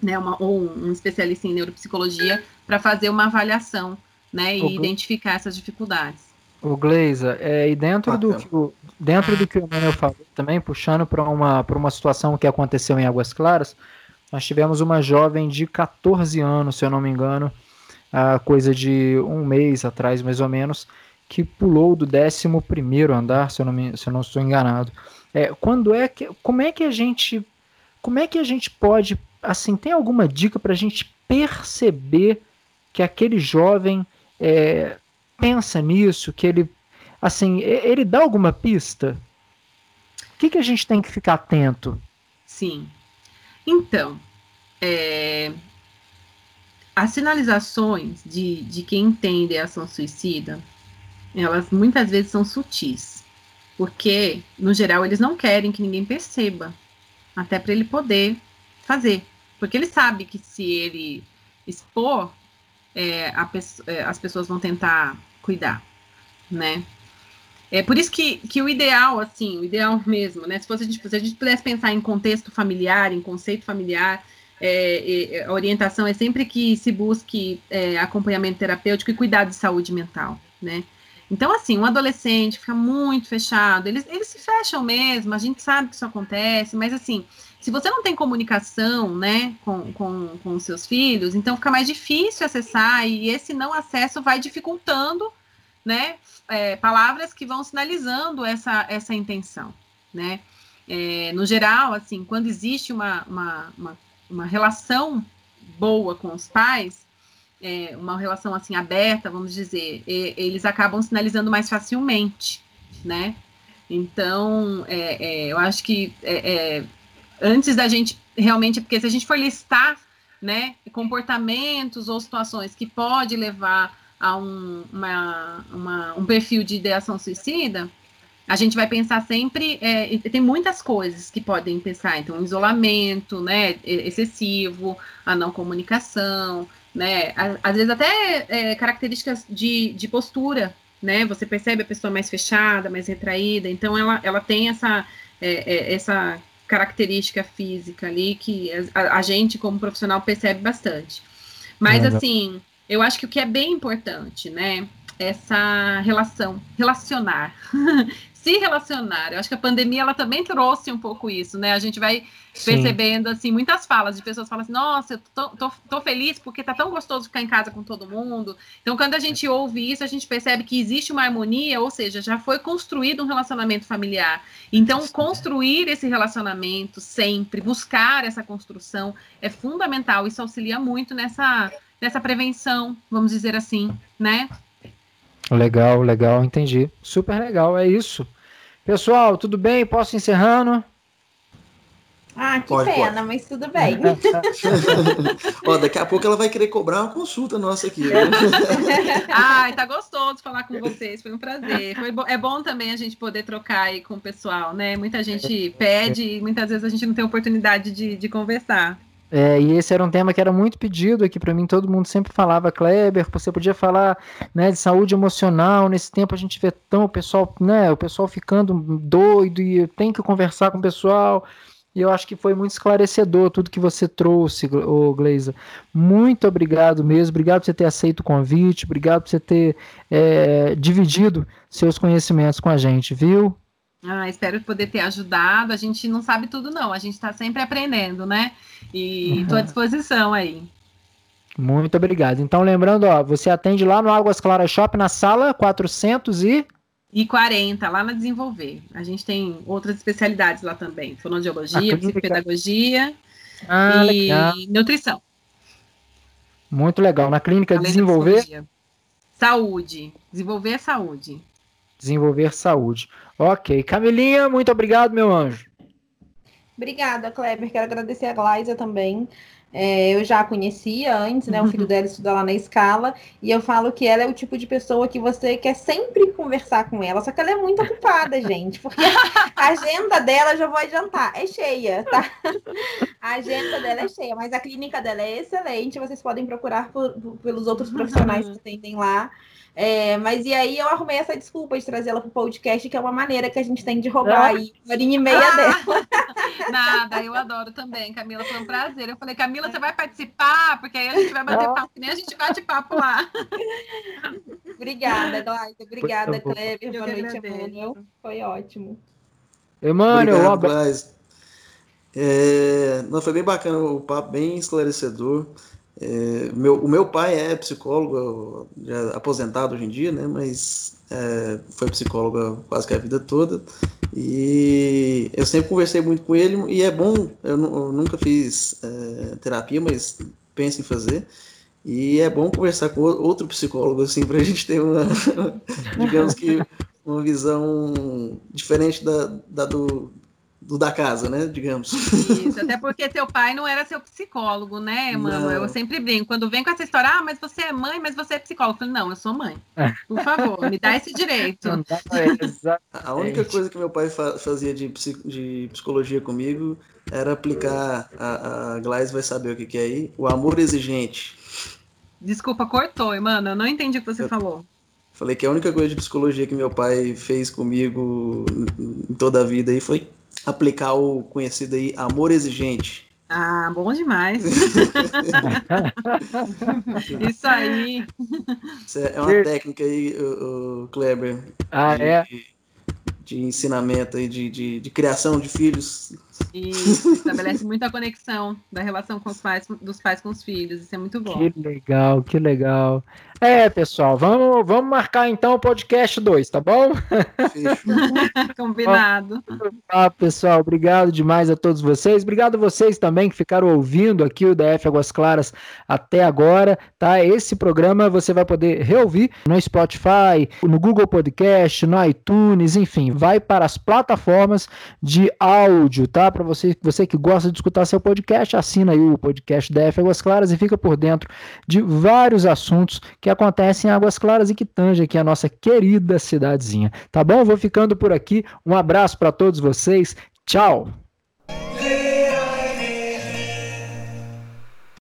B: né, uma, ou um especialista em neuropsicologia, para fazer uma avaliação né, e o identificar essas dificuldades.
A: O Gleisa, é, e dentro, do, que o, dentro do que o Manuel falou também, puxando para uma, uma situação que aconteceu em Águas Claras, nós tivemos uma jovem de 14 anos, se eu não me engano, a coisa de um mês atrás, mais ou menos, que pulou do 11 andar, se eu não, me, se eu não estou enganado. É, quando é que, como é que a gente, como é que a gente pode assim, tem alguma dica para a gente perceber que aquele jovem é, pensa nisso, que ele, assim, ele dá alguma pista? O que, que a gente tem que ficar atento?
B: Sim. Então, é, as sinalizações de, de quem entende a ação suicida, elas muitas vezes são sutis, porque, no geral, eles não querem que ninguém perceba, até para ele poder fazer. Porque ele sabe que se ele expor, é, é, as pessoas vão tentar cuidar, né? É por isso que, que o ideal, assim, o ideal mesmo, né? Se, fosse a gente, se a gente pudesse pensar em contexto familiar, em conceito familiar, é, é, a orientação é sempre que se busque é, acompanhamento terapêutico e cuidado de saúde mental, né? Então, assim, um adolescente fica muito fechado, eles, eles se fecham mesmo, a gente sabe que isso acontece, mas assim, se você não tem comunicação, né, com, com, com os seus filhos, então fica mais difícil acessar e esse não acesso vai dificultando, né, é, palavras que vão sinalizando essa, essa intenção, né. É, no geral, assim, quando existe uma, uma, uma, uma relação boa com os pais, é, uma relação assim aberta, vamos dizer, eles acabam sinalizando mais facilmente, né? Então, é, é, eu acho que é, antes da gente realmente, porque se a gente for listar, né, comportamentos ou situações que pode levar a um, uma, uma, um perfil de ideação suicida, a gente vai pensar sempre, é, tem muitas coisas que podem pensar, então, isolamento, né, excessivo, a não comunicação, né, às vezes até é, características de, de postura, né, você percebe a pessoa mais fechada, mais retraída, então ela, ela tem essa, é, é essa característica física ali que a, a, gente, como profissional, percebe bastante. Mas, é, assim, eu acho que o que é bem importante, né? Essa relação, relacionar, se relacionar. Eu acho que a pandemia ela também trouxe um pouco isso, né? A gente vai Sim. percebendo assim muitas falas de pessoas falam assim: "Nossa, eu tô, tô, tô, feliz porque tá tão gostoso ficar em casa com todo mundo". Então, quando a gente ouve isso, a gente percebe que existe uma harmonia, ou seja, já foi construído um relacionamento familiar. Então, construir esse relacionamento sempre, buscar essa construção é fundamental. Isso auxilia muito nessa nessa prevenção, vamos dizer assim, né?
A: Legal, legal, entendi. Super legal, é isso. Pessoal, tudo bem? Posso ir encerrando?
C: Ah, que pode, pena, pode. mas tudo bem.
D: Ó, daqui a pouco ela vai querer cobrar uma consulta nossa aqui.
B: Né? Ai, tá gostoso falar com vocês, foi um prazer. Foi bo é bom também a gente poder trocar aí com o pessoal, né? Muita gente pede e muitas vezes a gente não tem oportunidade de, de conversar.
A: É, e esse era um tema que era muito pedido aqui para mim. Todo mundo sempre falava, Kleber, você podia falar né, de saúde emocional. Nesse tempo a gente vê tão o pessoal, né, o pessoal ficando doido e tem que conversar com o pessoal. E eu acho que foi muito esclarecedor tudo que você trouxe, o Gleiza. Muito obrigado mesmo. Obrigado por você ter aceito o convite. Obrigado por você ter é, dividido seus conhecimentos com a gente, viu?
B: Ah, espero poder ter ajudado. A gente não sabe tudo, não. A gente está sempre aprendendo, né? E estou uhum. à disposição aí.
A: Muito obrigado. Então, lembrando, ó, você atende lá no Águas Claras Shop, na sala 400 e...
B: E 40, lá na Desenvolver. A gente tem outras especialidades lá também. Fonoaudiologia, psicopedagogia ah, e legal. nutrição.
A: Muito legal. Na clínica Além Desenvolver...
B: Saúde. Desenvolver saúde.
A: Desenvolver saúde. Ok. Camilinha, muito obrigado, meu anjo.
C: Obrigada, Kleber. Quero agradecer a Glaisa também. É, eu já a conhecia antes, né? O filho dela estuda lá na escala, e eu falo que ela é o tipo de pessoa que você quer sempre conversar com ela, só que ela é muito ocupada, gente, porque a agenda dela, já vou adiantar, é cheia, tá? A agenda dela é cheia, mas a clínica dela é excelente, vocês podem procurar por, por, pelos outros profissionais que atendem lá. É, mas e aí eu arrumei essa desculpa de trazê-la para o podcast, que é uma maneira que a gente tem de roubar ah. aí uma horinha e meia ah. dela.
B: Nada, eu adoro também, Camila, foi um prazer. Eu falei, Camila, você vai participar? Porque aí a gente vai bater papo, que nem a gente bate papo lá.
C: Obrigada, Glaucia. Obrigada, Kleber. Boa noite, Emmanuel. Foi ótimo.
A: Emmanuel, abraço.
D: É, não, foi bem bacana o papo, bem esclarecedor. É, meu, o meu pai é psicólogo, já aposentado hoje em dia, né? Mas é, foi psicólogo quase que a vida toda. E eu sempre conversei muito com ele e é bom. Eu, eu nunca fiz é, terapia, mas penso em fazer. E é bom conversar com outro psicólogo, assim, para a gente ter uma, digamos que, uma visão diferente da, da do, do da casa, né? Digamos.
B: Isso, até porque teu pai não era seu psicólogo, né, mano? Eu sempre brinco. Quando vem com essa história, ah, mas você é mãe, mas você é psicólogo. Eu falei, não, eu sou mãe. Por favor, me dá esse direito.
D: a única coisa que meu pai fazia de, de psicologia comigo era aplicar. A, a Glaise vai saber o que, que é aí. O amor exigente.
B: Desculpa, cortou, mano. Eu não entendi o que você eu... falou.
D: Falei que a única coisa de psicologia que meu pai fez comigo em toda a vida aí foi aplicar o conhecido aí amor exigente.
B: Ah, bom demais. Isso aí.
D: Isso é uma técnica aí, o, o Kleber.
A: Ah,
D: de,
A: é?
D: De ensinamento e de, de, de criação de filhos
B: isso, estabelece muita conexão da relação com os pais, dos pais com os filhos. Isso é muito bom.
A: Que legal, que legal. É, pessoal, vamos, vamos marcar então o podcast 2, tá bom?
B: Combinado.
A: Ah, pessoal, obrigado demais a todos vocês. Obrigado a vocês também que ficaram ouvindo aqui o DF Águas Claras até agora, tá? Esse programa você vai poder reouvir no Spotify, no Google Podcast, no iTunes, enfim, vai para as plataformas de áudio, tá? Para você, você que gosta de escutar seu podcast, assina aí o podcast DF Águas Claras e fica por dentro de vários assuntos que acontecem em Águas Claras e que tangem aqui a nossa querida cidadezinha. Tá bom? Vou ficando por aqui. Um abraço para todos vocês. Tchau!